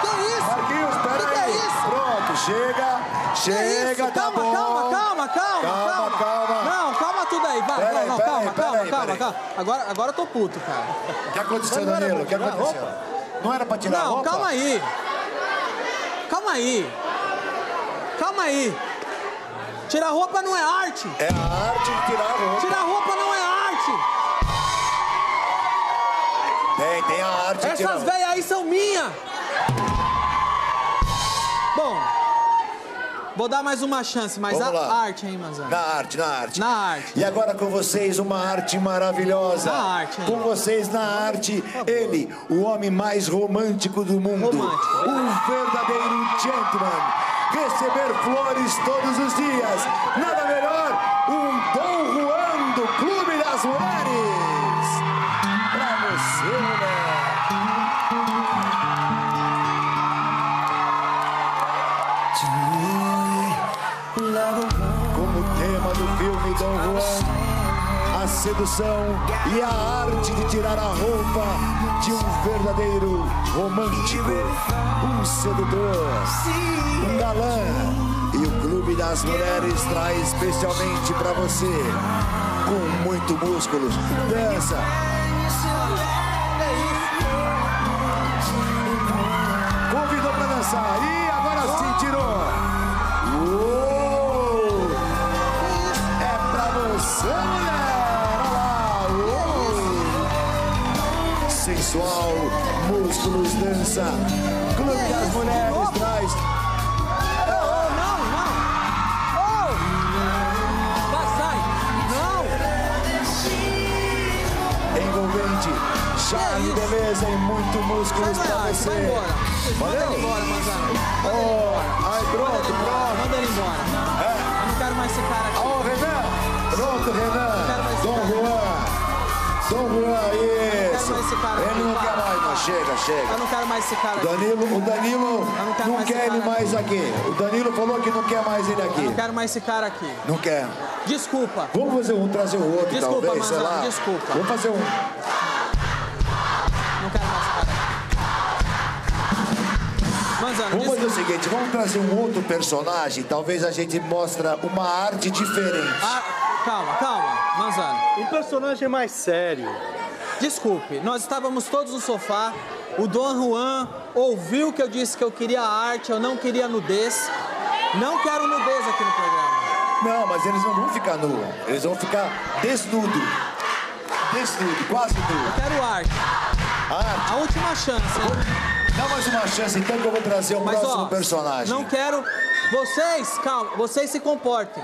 Que isso? Marquinhos, pera que é aí. isso? Pronto, chega. Que Chega, tá calma, bom. calma, calma, calma, Calma, calma. Não, calma tudo aí, vai. Pera não, aí, não, calma, aí, calma, aí, calma, calma. Agora, agora eu tô puto, cara. O que aconteceu, Não Danilo? O que aconteceu? roupa? Não era pra tirar a Não, roupa? calma aí. Calma aí. Calma aí. Tirar roupa não é arte. É a arte de tirar a roupa. Tirar roupa não é arte. Tem, tem a arte de tirar a Essas roupa. velhas aí são minhas. Bom, vou dar mais uma chance, mas Vamos a lá. arte, hein, Manzano? Na arte, na arte. Na arte. E agora com vocês, uma arte maravilhosa. Na arte, hein? Com vocês, na arte, ele, o homem mais romântico do mundo. Romântico. Um verdadeiro gentleman. Receber flores todos os dias. Nada melhor, um Dom Juan do Clube das Mulheres. Sedução e a arte de tirar a roupa de um verdadeiro romântico, um sedutor, um galã. E o Clube das Mulheres traz especialmente pra você, com muito músculo, dança. Convidou pra dançar músculos, dança. Clube das Mulheres traz. Oh, não, não. Oh! Sai. Não. Envolvente, charme, beleza e muito músculos Vai, pra você. vai embora. Manda ele embora, Manzano. Oh, ai, pronto, pronto. Manda ele embora. Eu não quero mais esse cara aqui. Ó, Renan! Pronto, Renan! Dom Juan! Juan, isso. mais esse cara Ele não quer mais, não. Chega, chega. Eu não quero mais esse cara. Danilo, o Danilo não mais quer ele mais aqui. O Danilo falou que não quer mais ele Eu aqui. não quero mais esse cara aqui. Não quer. Desculpa. Vamos fazer um, trazer o outro, Desculpa, talvez, sei lá. desculpa. Vamos fazer um. Não quero mais esse cara aqui. Manzano, Vamos fazer o seguinte, vamos trazer um outro personagem, talvez a gente mostra uma arte diferente. Ah, calma, calma, Manzano. Um personagem mais sério. Desculpe, nós estávamos todos no sofá. O Dom Juan ouviu que eu disse que eu queria arte, eu não queria nudez. Não quero nudez aqui no programa. Não, mas eles não vão ficar nu, eles vão ficar desnudo. Desnudo, quase nu. Eu quero arte. Arte. A última chance, hein? Dá mais uma chance então que eu vou trazer o Mas próximo ó, personagem. não quero. Vocês, calma, vocês se comportem.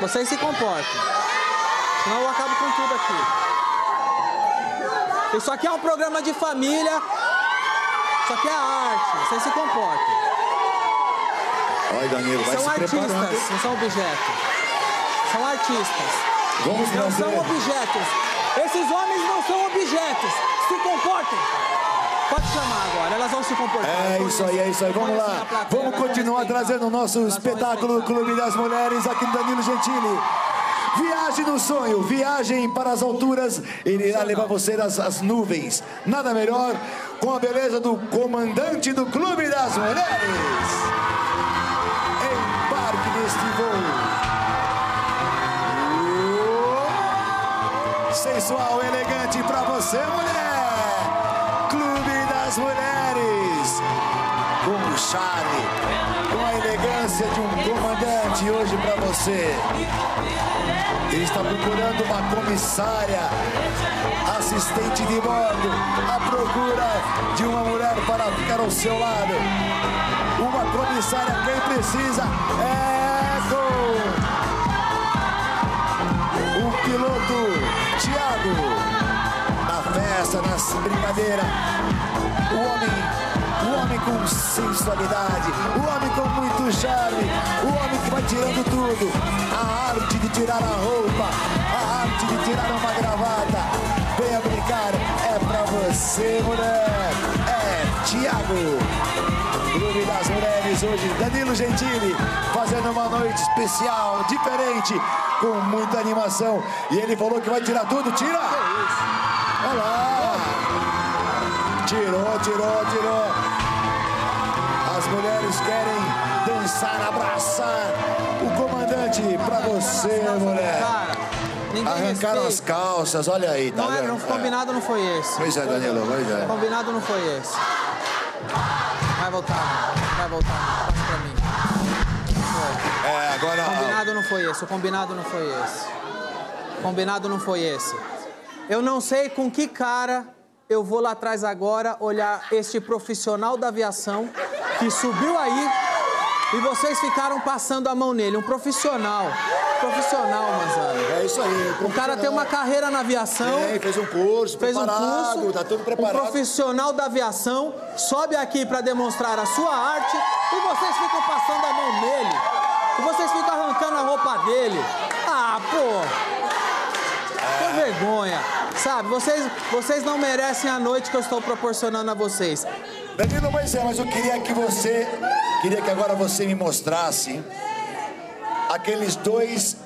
Vocês se comportem. Senão eu acabo com tudo aqui. Isso aqui é um programa de família. Isso aqui é arte. Vocês se comportem. Olha, Danilo, vai São se artistas, preparando. não são objetos. São artistas. Vamos Não são objetos. Esses homens não são objetos. Se comportem. Pode chamar agora, elas vão se comportar. É isso aí, é isso aí. Vamos assim lá. plateia, Vamos continuar trazendo o nosso espetáculo. Clube das Mulheres aqui no Danilo Gentili. Viagem no sonho, viagem para as alturas. Ele irá levar você às, às nuvens. Nada melhor com a beleza do comandante do Clube das Mulheres. Embarque neste voo. Sensual, elegante para você, mulher. Das Mulheres. Com o charme, com a elegância de um comandante hoje para você. Ele está procurando uma comissária, assistente de bordo, à procura de uma mulher para ficar ao seu lado. Uma comissária, quem precisa é com o piloto Thiago. Na festa, nas brincadeiras, o homem o homem com sensualidade, o homem com muito charme, o homem que vai tirando tudo. A arte de tirar a roupa, a arte de tirar uma gravata. Venha brincar, é pra você, mulher. É Tiago. Clube das Mulheres hoje, Danilo Gentili, fazendo uma noite especial, diferente, com muita animação. E ele falou que vai tirar tudo, tira! Olha lá! Tirou, tirou. As mulheres querem dançar, abraçar o comandante pra você, mulher. Arrancaram as calças, olha aí, tá Não é, vendo? não, combinado não foi esse. Pois é, Danilo, pois é. Combinado não foi esse. Vai voltar, vai voltar. Passa pra mim. Foi. É, agora. Combinado não foi esse, o combinado não foi esse. Combinado não foi esse. Eu não sei com que cara eu vou lá atrás agora olhar este profissional da aviação que subiu aí e vocês ficaram passando a mão nele. Um profissional. Profissional, Manzano. É isso aí. O cara tem uma carreira na aviação. Tem, fez um curso, Fez um curso. tá tudo Um preparado. profissional da aviação sobe aqui para demonstrar a sua arte e vocês ficam passando a mão nele. E vocês ficam arrancando a roupa dele. Ah, pô. Que vergonha. Sabe, vocês, vocês não merecem a noite que eu estou proporcionando a vocês. Danilo, mas é, mas eu queria que você. Queria que agora você me mostrasse aqueles dois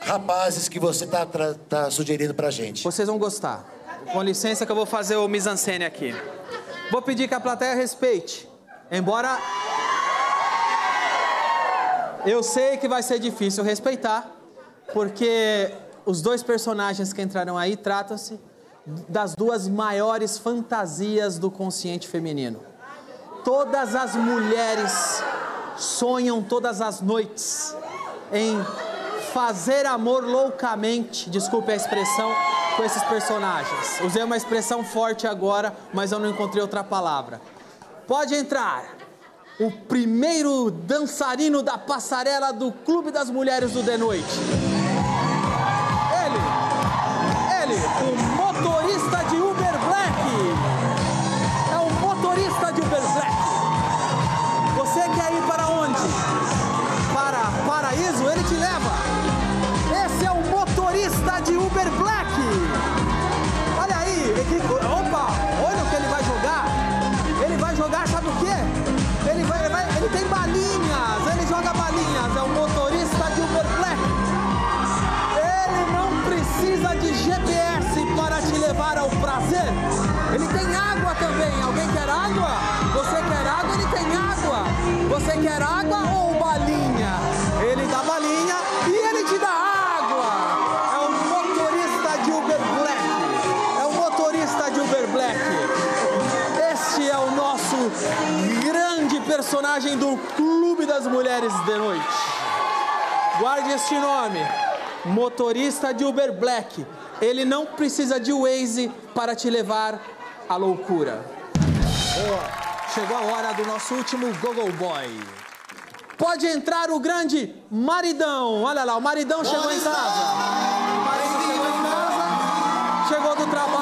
rapazes que você tá, tra- tá sugerindo pra gente. Vocês vão gostar. Com licença que eu vou fazer o mise-en-scène aqui. Vou pedir que a plateia respeite. Embora eu sei que vai ser difícil respeitar, porque os dois personagens que entrarão aí tratam-se das duas maiores fantasias do consciente feminino. Todas as mulheres sonham todas as noites em fazer amor loucamente, desculpe a expressão, com esses personagens. Usei uma expressão forte agora, mas eu não encontrei outra palavra. Pode entrar o primeiro dançarino da passarela do Clube das Mulheres do The Noite. Ele, vai, ele, vai- ele tem balinhas, ele joga balinhas, é o motorista de Uber Black. Ele não precisa de GPS para te levar ao prazer. Ele tem água também. Alguém quer água? Você quer água? Ele tem água. Você quer água ou balinha? Ele dá balinha personagem do Clube das Mulheres de Noite. Guarde este nome. Motorista de Uber Black. Ele não precisa de Waze para te levar à loucura. Chegou a hora do nosso último Google Boy. Pode entrar o grande maridão. Olha lá, o maridão chegou em casa. O marido chegou em casa. Chegou do trabalho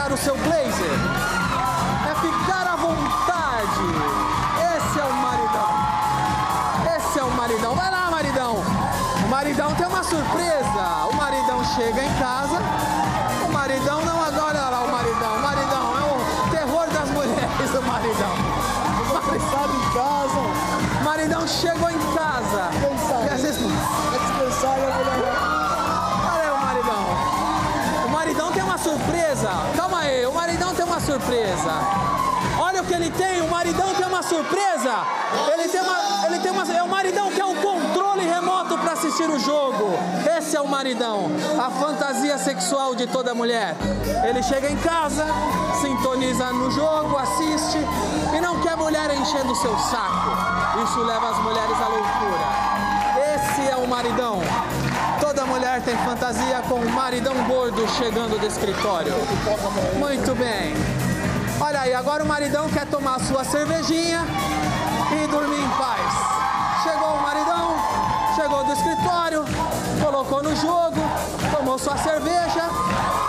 tirar o seu blazer. É ficar à vontade. Esse é o maridão. Esse é o maridão. Vai lá, maridão. O maridão tem uma surpresa. O maridão chega em casa. O maridão não agora olha lá o maridão. O maridão é o terror das [LAUGHS] mulheres, o maridão. Em casa. O maridão chegou em casa. Surpresa. Olha o que ele tem, o maridão tem uma surpresa. Ele tem uma, ele tem uma, é o maridão que é o controle remoto para assistir o jogo. Esse é o maridão, a fantasia sexual de toda mulher. Ele chega em casa, sintoniza no jogo, assiste e não quer mulher enchendo o seu saco. Isso leva as mulheres à loucura. Esse é o maridão. Toda mulher tem fantasia com o maridão gordo chegando do escritório. Muito bem. Olha aí, agora o maridão quer tomar sua cervejinha e dormir em paz. Chegou o maridão, chegou do escritório, colocou no jogo, tomou sua cerveja,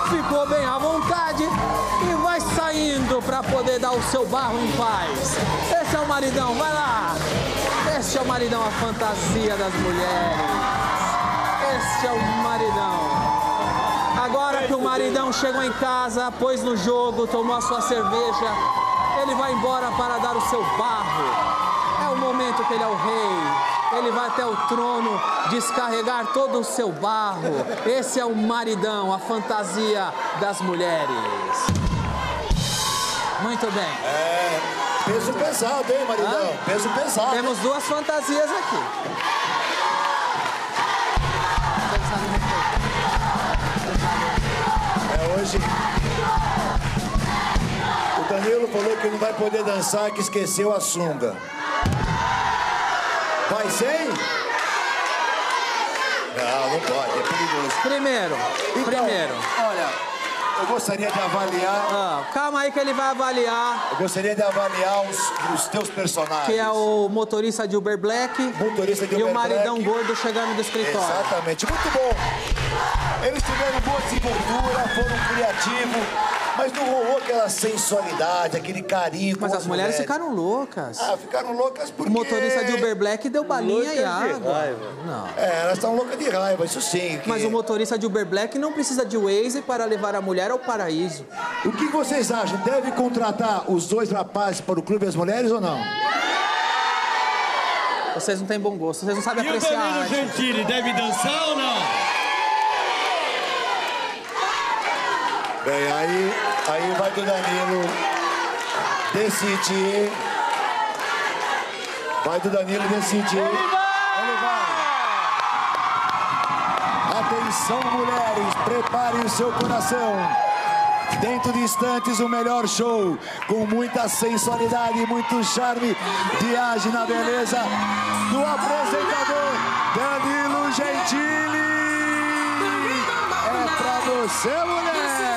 ficou bem à vontade e vai saindo para poder dar o seu barro em paz. Esse é o maridão, vai lá. Esse é o maridão, a fantasia das mulheres. Esse é o maridão. Maridão chegou em casa, pôs no jogo, tomou a sua cerveja, ele vai embora para dar o seu barro. É o momento que ele é o rei. Ele vai até o trono descarregar todo o seu barro. Esse é o maridão, a fantasia das mulheres. Muito bem. É, peso pesado, hein, maridão? Peso pesado. Temos duas fantasias aqui. O Danilo falou que não vai poder dançar, que esqueceu a sunga. Vai sem? Não, não pode, é perigoso. Primeiro, Então, primeiro. Olha, eu gostaria de avaliar. Ah, calma aí que ele vai avaliar. Eu gostaria de avaliar os, os teus personagens. Que é o motorista de Uber Black Motorista de e o Uber maridão Black. gordo chegando do escritório. Exatamente, muito bom. Eles tiveram boa desenvoltura, foram criativos, mas não rolou aquela sensualidade, aquele carinho com Mas as mulheres mulheres. ficaram loucas. Ah, ficaram loucas porque... O motorista de Uber Black deu balinha e água. Não. É, elas estão loucas de raiva, isso sim. que- Mas o motorista de Uber Black não precisa de Waze para levar a mulher ao paraíso. O que vocês acham? Deve contratar os dois rapazes para o Clube das Mulheres ou não? Vocês não têm bom gosto, vocês não sabem E o apreciar a Danilo arte. Gentili deve dançar ou não? Bem, aí, aí vai do Danilo decidir. Vai do Danilo decidir. Ele vai. Atenção, mulheres, preparem o seu coração. Dentro de instantes, o melhor show, com muita sensualidade e muito charme. Viagem na beleza do apresentador Danilo Gentili. É pra você, mulher.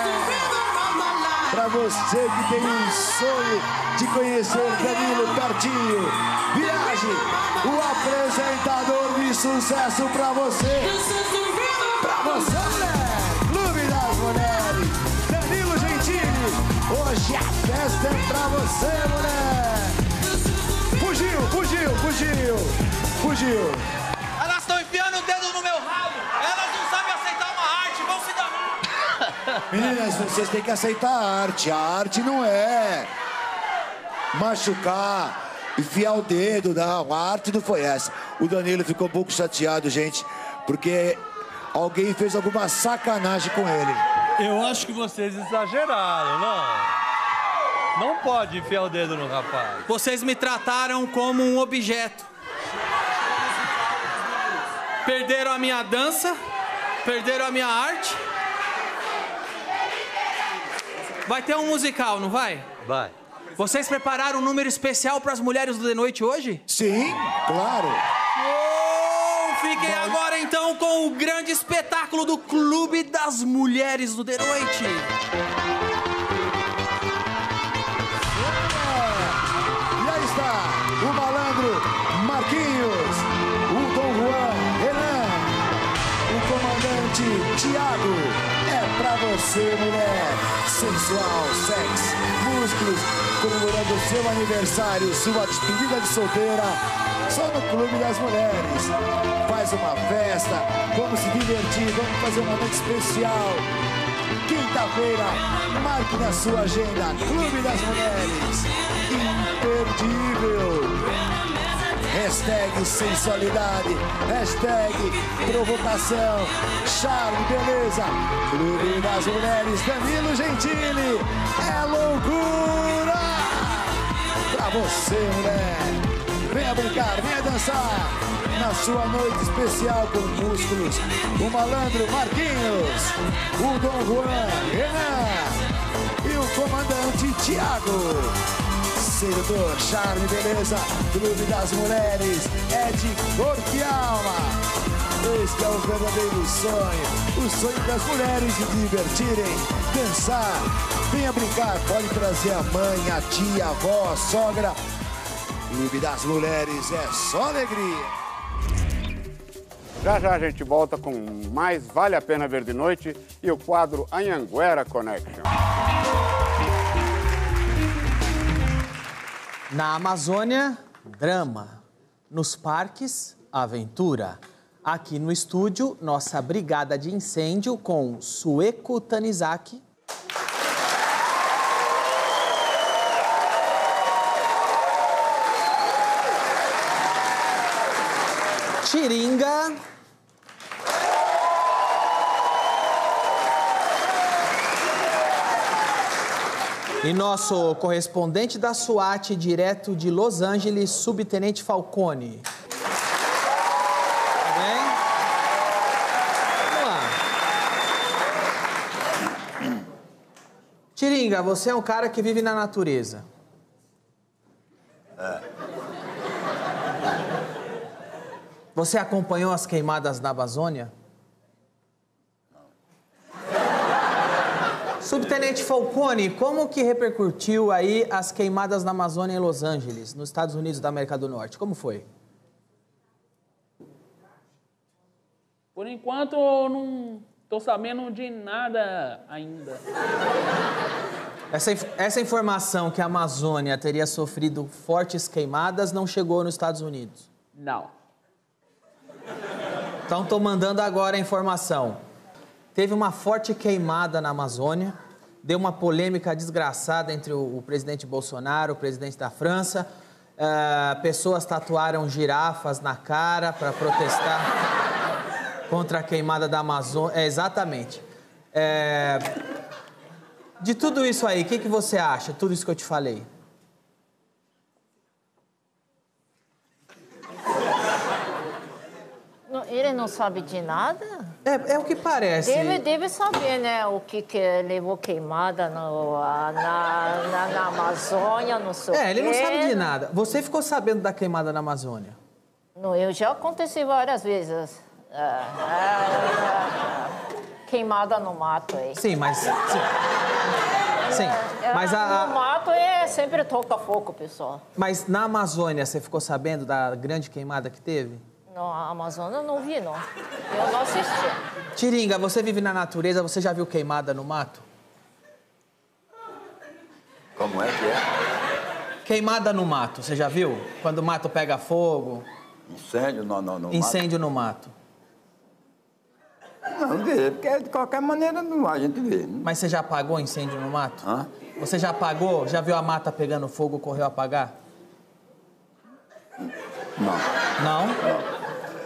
Para você que tem um sonho de conhecer Danilo pertinho, viagem. o apresentador de sucesso para você. Para você, mulher! Clube das Mulheres, Danilo Gentili. Hoje a festa é para você, mulher! Fugiu, fugiu, fugiu, fugiu. Meninas, vocês têm que aceitar a arte. A arte não é machucar, enfiar o dedo, não. A arte não foi essa. O Danilo ficou um pouco chateado, gente, porque alguém fez alguma sacanagem com ele. Eu acho que vocês exageraram, não? Não pode enfiar o dedo no rapaz. Vocês me trataram como um objeto. Perderam a minha dança, perderam a minha arte. Vai ter um musical, não vai? Vai. Vocês prepararam um número especial para as mulheres do The Noite hoje? Sim, claro. Oh, fiquem agora então com o grande espetáculo do Clube das Mulheres do The Noite. E aí está o malandro Marquinhos, comandante Tiago. É pra você, mulher. Sensual, sexy, músculos, comemorando seu aniversário, sua despedida de solteira. Só no Clube das Mulheres. Faz uma festa, vamos se divertir, vamos fazer uma noite especial. Quinta-feira, marque na sua agenda Clube das Mulheres. Imperdível. Hashtag sensualidade, hashtag provocação, charme, beleza. Clube das Mulheres, Danilo Gentili. É loucura! Pra você, mulher. Venha brincar, venha dançar. Na sua noite especial com músculos, o malandro Marquinhos, o Dom Juan Renan e o comandante Tiago. Sedutor, charme, beleza, Clube das Mulheres, é de corpo e alma. Este é o verdadeiro sonho, o sonho das mulheres de divertirem, dançar, venha brincar, pode trazer a mãe, a tia, a avó, a sogra. Clube das Mulheres é só alegria. Já já a gente volta com mais Vale a Pena Ver de Noite e o quadro Anhanguera Connection. Na Amazônia, drama. Nos parques, aventura. Aqui no estúdio, nossa brigada de incêndio com Sueco Tanizaki. Tiringa. E nosso correspondente da SWAT, direto de Los Angeles, Subtenente Falcone. Tudo bem? Vamos lá. Tiringa, você é um cara que vive na natureza. Você acompanhou as queimadas na Amazônia? Subtenente Falcone, como que repercutiu aí as queimadas na Amazônia em Los Angeles, nos Estados Unidos da América do Norte? Como foi? Por enquanto, eu não tô sabendo de nada ainda. Essa, essa informação que a Amazônia teria sofrido fortes queimadas não chegou nos Estados Unidos. Não. Então estou mandando agora a informação. Teve uma forte queimada na Amazônia, deu uma polêmica desgraçada entre o, o presidente Bolsonaro, o presidente da França. Ah, pessoas tatuaram girafas na cara para protestar [LAUGHS] contra a queimada da Amazônia. É, exatamente. É, De tudo isso aí, o que, que você acha? Tudo isso que eu te falei. Ele não sabe de nada? É, é o que parece. Deve, deve saber, né? O que, que levou queimada no, na, na, na Amazônia, não sei o É, ele não sabe de nada. Você ficou sabendo da queimada na Amazônia? Não, eu já aconteci várias vezes. É, é, é, queimada no mato aí. Sim, mas. Sim, sim. É, mas, a, No mato é sempre toca fogo, pessoal. mas na Amazônia você ficou sabendo da grande queimada que teve? No Amazônia eu não vi, não. Eu não assisti. Tiringa, você vive na natureza, você já viu queimada no mato? Como é que é? Queimada no mato, você já viu? Quando o mato pega fogo, Incêndio no, no, no incêndio no mato. mato. Não vê, porque de qualquer maneira não a gente vê. Mas você já apagou incêndio no mato? Hã? Você já apagou? Já viu a mata pegando fogo, correu apagar? Não. Não?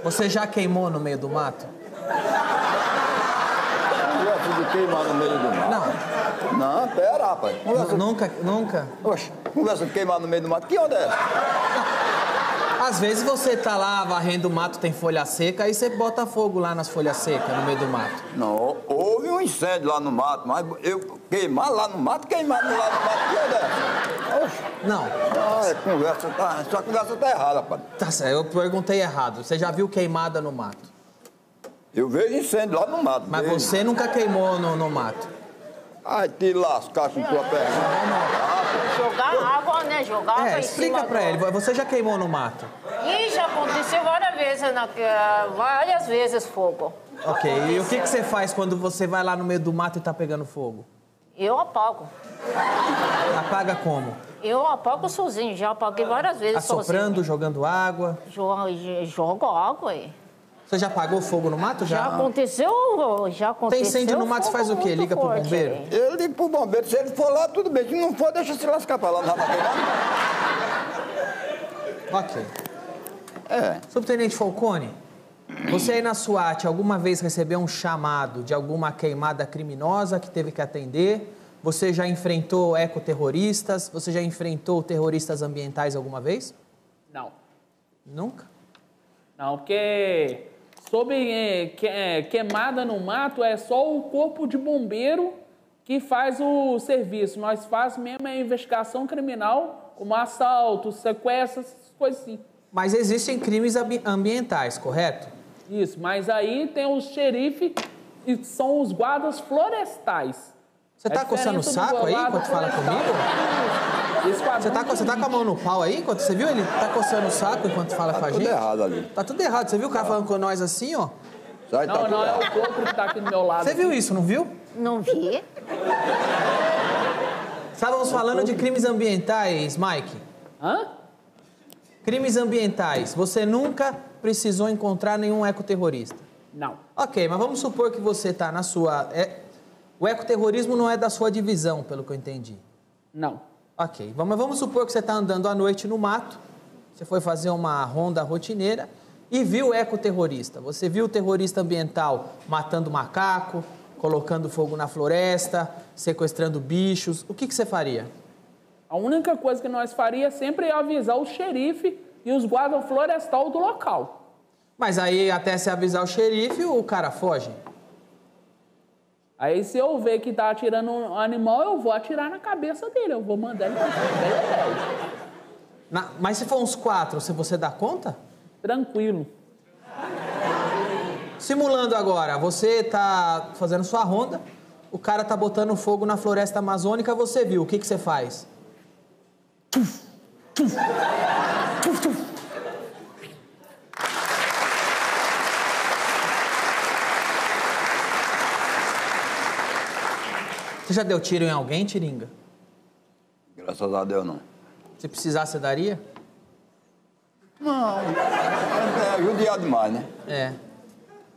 Você já queimou no meio do mato? Conversa de queimar no meio do mato. Não. Não, pera, rapaz. Conversa, Nunca, nunca? Oxe, conversa de queimar no meio do mato. Que onda é essa? Às vezes você tá lá varrendo o mato, tem folha seca, aí você bota fogo lá nas folhas secas, no meio do mato. Não, houve um incêndio lá no mato, mas eu queimar lá no mato, queimar lá no mato. Que é. Não. Ah, conversa tá, essa conversa tá errada, rapaz. Tá certo, eu perguntei errado. Você já viu queimada no mato? Eu vejo incêndio lá no mato. Mas vejo. você nunca queimou no, no mato? Ai, te lascar com tua perna. Jogar água, né? Jogar água É, em explica cima pra do- ele. Você já queimou no mato? Ih, já aconteceu várias vezes, na, eh, várias vezes fogo. Ok. E o que, que você faz quando você vai lá no meio do mato e tá pegando fogo? Eu apago. Apaga como? Eu apago sozinho, já apaguei várias vezes Assoprando, jogando água? sozinho. Jo- Jogo água aí. Você já apagou fogo no mato? Já, Já aconteceu, já aconteceu. Tem incêndio no mato, você faz o quê? Liga pro bombeiro? aí. Eu ligo pro bombeiro, se ele for lá, tudo bem. Se não for, deixa se lascar pra lá, não vai queimar. Ok. É. Subtenente Falcone, você aí na SWAT alguma vez recebeu um chamado de alguma queimada criminosa que teve que atender? Você já enfrentou ecoterroristas? Você já enfrentou terroristas ambientais alguma vez? Não. Nunca? Não, porque sobre eh, que- eh, queimada no mato é só o corpo de bombeiro que faz o serviço. Nós faz mesmo a investigação criminal, como assalto, sequestro, essas coisas assim. Mas existem crimes ambi- ambientais, correto? Isso, mas aí tem os xerife e são os guardas florestais. Você É tá coçando o saco aí enquanto fala comigo? [LAUGHS] Você tá, você tá com a mão no pau aí? Enquanto, você viu? Ele tá coçando o saco enquanto fala com a tudo gente? errado ali. Tá tudo errado. Você viu o cara falando com nós assim, ó? Sai, tá Não, tudo não, é errado. o outro que tá aqui do meu lado. Você viu isso, não viu? Não vi. Estávamos falando de crimes ambientais, Mike. Hã? Crimes ambientais. Você nunca precisou encontrar nenhum ecoterrorista. Não. Ok, mas vamos supor que você tá na sua. é- O ecoterrorismo não é da sua divisão, pelo que eu entendi. Não. Ok, vamos, vamos supor que você está andando à noite no mato, você foi fazer uma ronda rotineira e viu o ecoterrorista. Você viu o terrorista ambiental matando macaco, colocando fogo na floresta, sequestrando bichos. O que, que você faria? A única coisa que nós faria sempre é avisar o xerife e os guardas florestal do local. Mas aí, até se avisar o xerife, o cara foge. Aí se eu ver que tá atirando um animal, eu vou atirar na cabeça dele. Eu vou mandar ele pra mas se for uns quatro, se você dá conta? Tranquilo. Simulando agora, você tá fazendo sua ronda, o cara tá botando fogo na floresta amazônica, você viu, o que, que você faz? Você já deu tiro em alguém, Tiringa? Graças a Deus, não. Se precisar, você daria? Não. É, é judiar demais, né? É.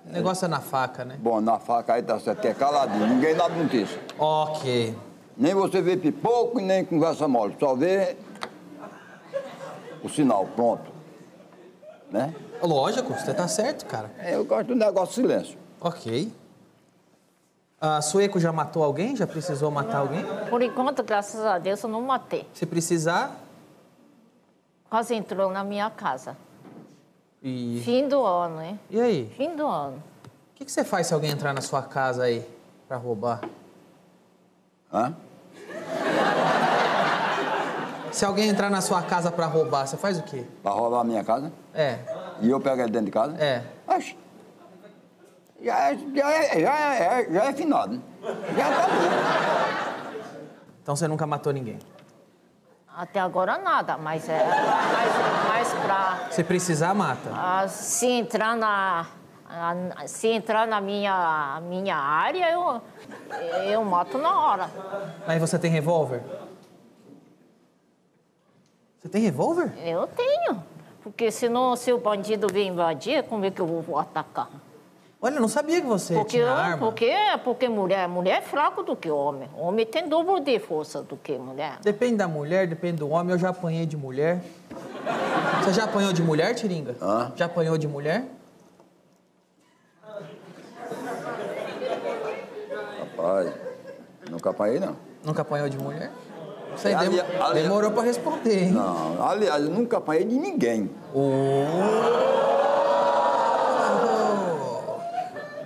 O negócio é na faca, né? Bom, na faca aí tá certo, é caladinho. Ninguém dá notícia. Ok. Nem você vê pipoco e nem conversa mole. Só vê o sinal, pronto. Né? Lógico, você tá certo, cara. É, Eu gosto do negócio de silêncio. Ok. A Sueco já matou alguém? Já precisou matar alguém? Por enquanto, graças a Deus, eu não matei. Se precisar, Quase entrou na minha casa. e... Fim do ano, hein? E aí? Fim do ano. O que, que você faz se alguém entrar na sua casa aí pra roubar? Hã? [LAUGHS] Se alguém entrar na sua casa pra roubar, você faz o quê? Pra roubar a minha casa? É. E eu pego ele dentro de casa? É. Oxe. Já é, já é, já é, já é finado, né? Já tá bom. Então você nunca matou ninguém. Até agora nada, mas é mais, mais pra. Se precisar, mata. ah, se entrar na. Se entrar na minha, minha área, eu, eu mato na hora. Aí você tem revólver? Você tem revólver? Eu tenho. Porque senão, se o bandido vir invadir, como é que eu vou atacar? Olha, eu não sabia que você Porque, tinha arma. porque, porque mulher, mulher é fraco do que homem. Homem tem dobro de força do que mulher. Depende da mulher, depende do homem. Eu já apanhei de mulher. Você já apanhou de mulher, Tiringa? Hã? Já apanhou de mulher? Rapaz, nunca apanhei, não. Nunca apanhou de mulher? Você Ali- dem- ali- demorou pra responder, hein? Não, aliás, eu nunca apanhei de ninguém.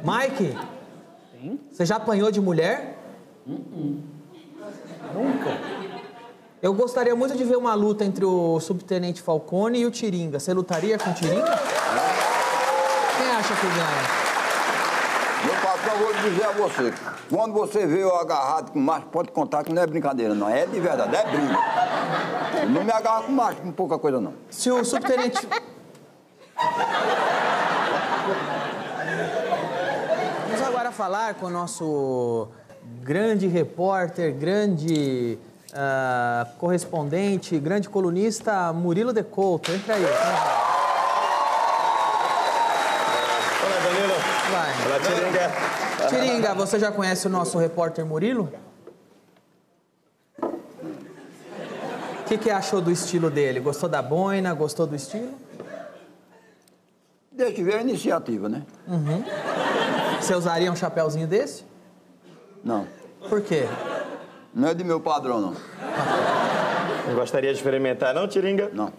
Mike? Você já apanhou de mulher? Nunca. Eu gostaria muito de ver uma luta entre o subtenente Falcone e o Tiringa. Você lutaria com o Tiringa? Quem acha que ganha? Meu patrão, vou dizer a você. Quando você vê eu agarrado com macho, pode contar que não é brincadeira, não. É de verdade, é briga. Eu não me agarro com macho com pouca coisa, não. Se o subtenente. Vamos agora falar com o nosso grande repórter, grande ah, correspondente, grande colunista Murilo De Couto. Entra aí. Olá, Danilo. Vai. Olá, Tiringa. Tiringa, você já conhece o nosso repórter Murilo? O que, que achou do estilo dele? Gostou da boina? Gostou do estilo? Deixa eu ver a iniciativa, né? Uhum. Você usaria um chapéuzinho desse? Não. Por quê? Não é de meu padrão, não. Não gostaria de experimentar, não, Tiringa? Não.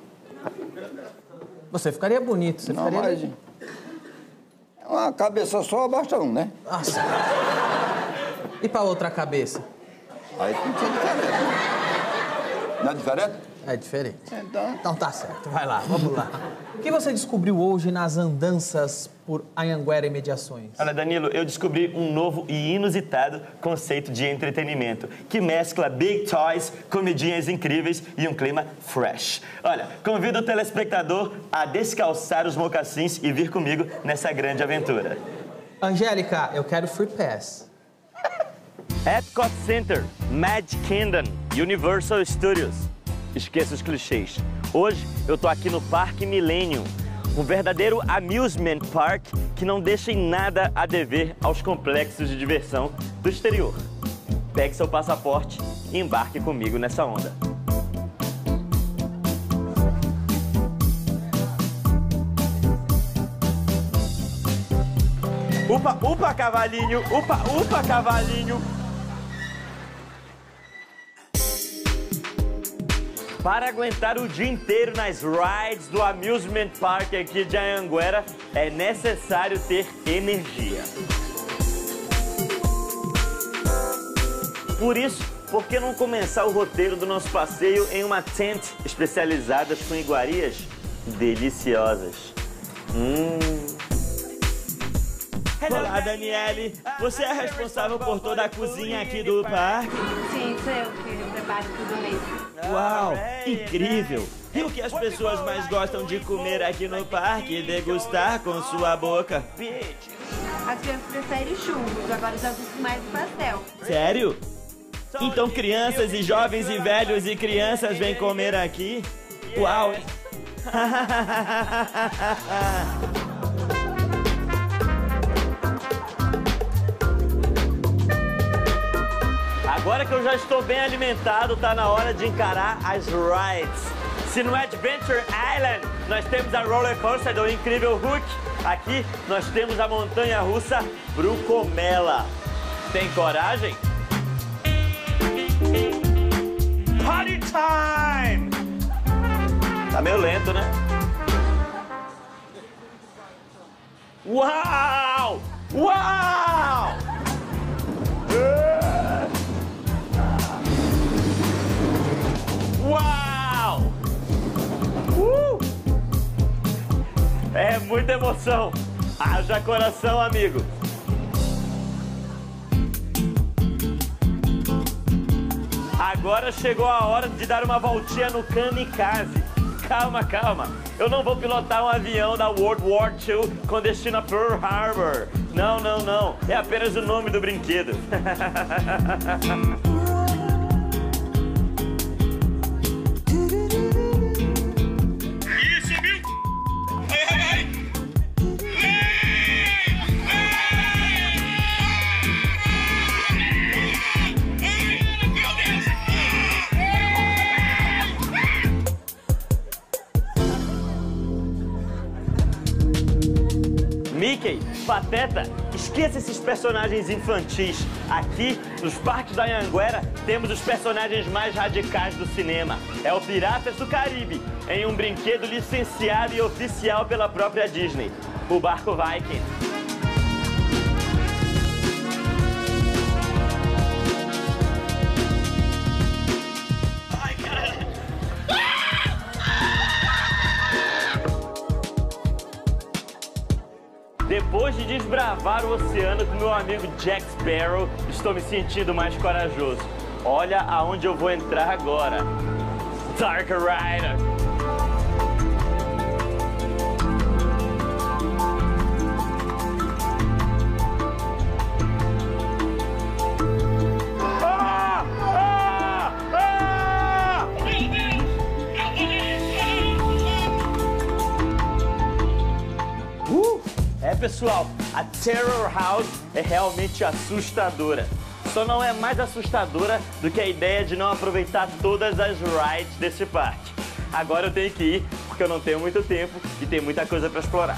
Você ficaria bonito, você Não, ficaria... mas... Uma cabeça só basta um, né? Nossa. E pra outra cabeça? Aí tem que ser diferente. Não é diferente? É diferente. Então... Então tá certo, vai lá, vamos lá. O que você descobriu hoje nas andanças por Anhanguera e Mediações? Olha, Danilo, eu descobri um novo e inusitado conceito de entretenimento que mescla big toys, comidinhas incríveis e um clima fresh. Olha, convido o telespectador a descalçar os mocassins e vir comigo nessa grande aventura. Angélica, eu quero free pass. Epcot Center, Magic Kingdom, Universal Studios. Esqueça os clichês. Hoje eu tô aqui no Parque Millennium, um verdadeiro amusement park que não deixa em nada a dever aos complexos de diversão do exterior. Pegue seu passaporte e embarque comigo nessa onda. Upa, upa, cavalinho! Upa, upa, cavalinho! Para aguentar o dia inteiro nas rides do Amusement Park aqui de Anhanguera, é necessário ter energia. Por isso, por que não começar o roteiro do nosso passeio em uma tent especializada com iguarias deliciosas? Hum. Olá, Daniele. Você é responsável por toda a cozinha aqui do parque? Sim, sou eu que mesmo. Uau, incrível! E o que as pessoas mais gostam de comer aqui no parque e degustar com sua boca? As crianças preferem churros, agora os adultos mais o pastel. Sério? Então crianças e jovens e velhos e crianças vêm comer aqui? Uau! [LAUGHS] Agora que eu já estou bem alimentado, tá na hora de encarar as rides. Se no Adventure Island nós temos a roller coaster do incrível Hulk, aqui nós temos a montanha russa Brucomela. Tem coragem? Party time! Tá meio lento, né? Uau! Uau! Uau! Uh! É muita emoção. Haja coração, amigo. Agora chegou a hora de dar uma voltinha no kamikaze. Calma, calma. Eu não vou pilotar um avião da World War II com destino a Pearl Harbor. Não, não, não. É apenas o nome do brinquedo. [LAUGHS] Pateta, esqueça esses personagens infantis. Aqui, nos parques da Anhanguera, temos os personagens mais radicais do cinema. É o Piratas do Caribe, em um brinquedo licenciado e oficial pela própria Disney, o Barco Viking. Desbravar o oceano com meu amigo Jack Sparrow, estou me sentindo mais corajoso. Olha aonde eu vou entrar agora. Dark Rider. Ah! Ah! Ah! Uh! É, pessoal, a Terror House é realmente assustadora. Só não é mais assustadora do que a ideia de não aproveitar todas as rides desse parque. Agora eu tenho que ir, porque eu não tenho muito tempo e tem muita coisa para explorar.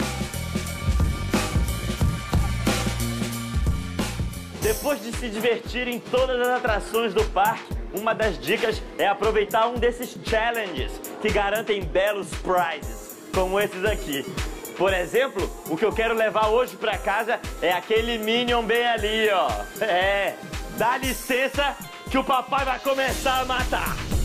Depois de se divertir em todas as atrações do parque, uma das dicas é aproveitar um desses challenges que garantem belos prizes, como esses aqui. Por exemplo, o que eu quero levar hoje pra casa é aquele Minion bem ali, ó. É, dá licença que o papai vai começar a matar.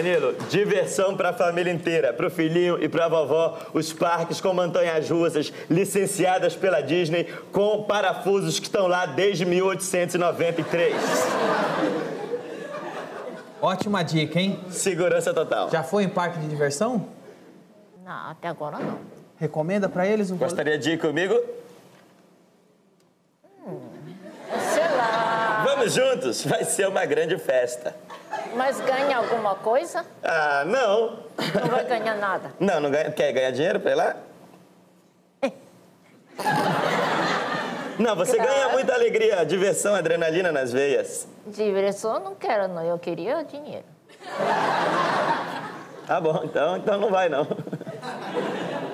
Danilo, diversão para a família inteira, para o filhinho e para a vovó, os parques com montanhas russas licenciadas pela Disney com parafusos que estão lá desde 1893. Ótima dica, hein? Segurança total. Já foi em parque de diversão? Não, até agora não. Recomenda pra eles um rolê? Gostaria de ir comigo? Sei lá. Vamos juntos, vai ser uma grande festa. Mas ganha alguma coisa? Ah, não. Não vai ganhar nada. [LAUGHS] Não, não ganha. Quer ganhar dinheiro pra ir lá? [LAUGHS] Não, você Claro. ganha muita alegria, diversão, adrenalina nas veias. Diversão eu não quero, não. Eu queria dinheiro. [LAUGHS] Tá bom, então, então não vai não.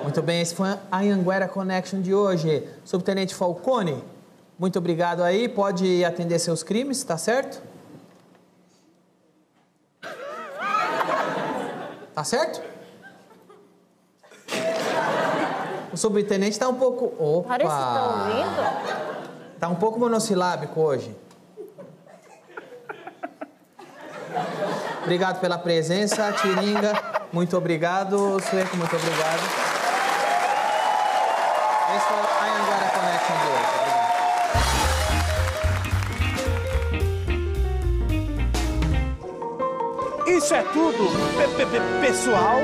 Muito bem, esse foi a Anhanguera Connection de hoje. Subtenente Falcone, muito obrigado aí. Pode atender seus crimes, tá certo? Tá certo? O subtenente tá um pouco. Opa! Parece que tá ouvindo. Tá um pouco monossilábico hoje. Obrigado pela presença, Tiringa. Muito obrigado, Sueco, muito obrigado. Esse foi a Anhanguera Connection de hoje. Isso é tudo, pe- pe- pe- pessoal.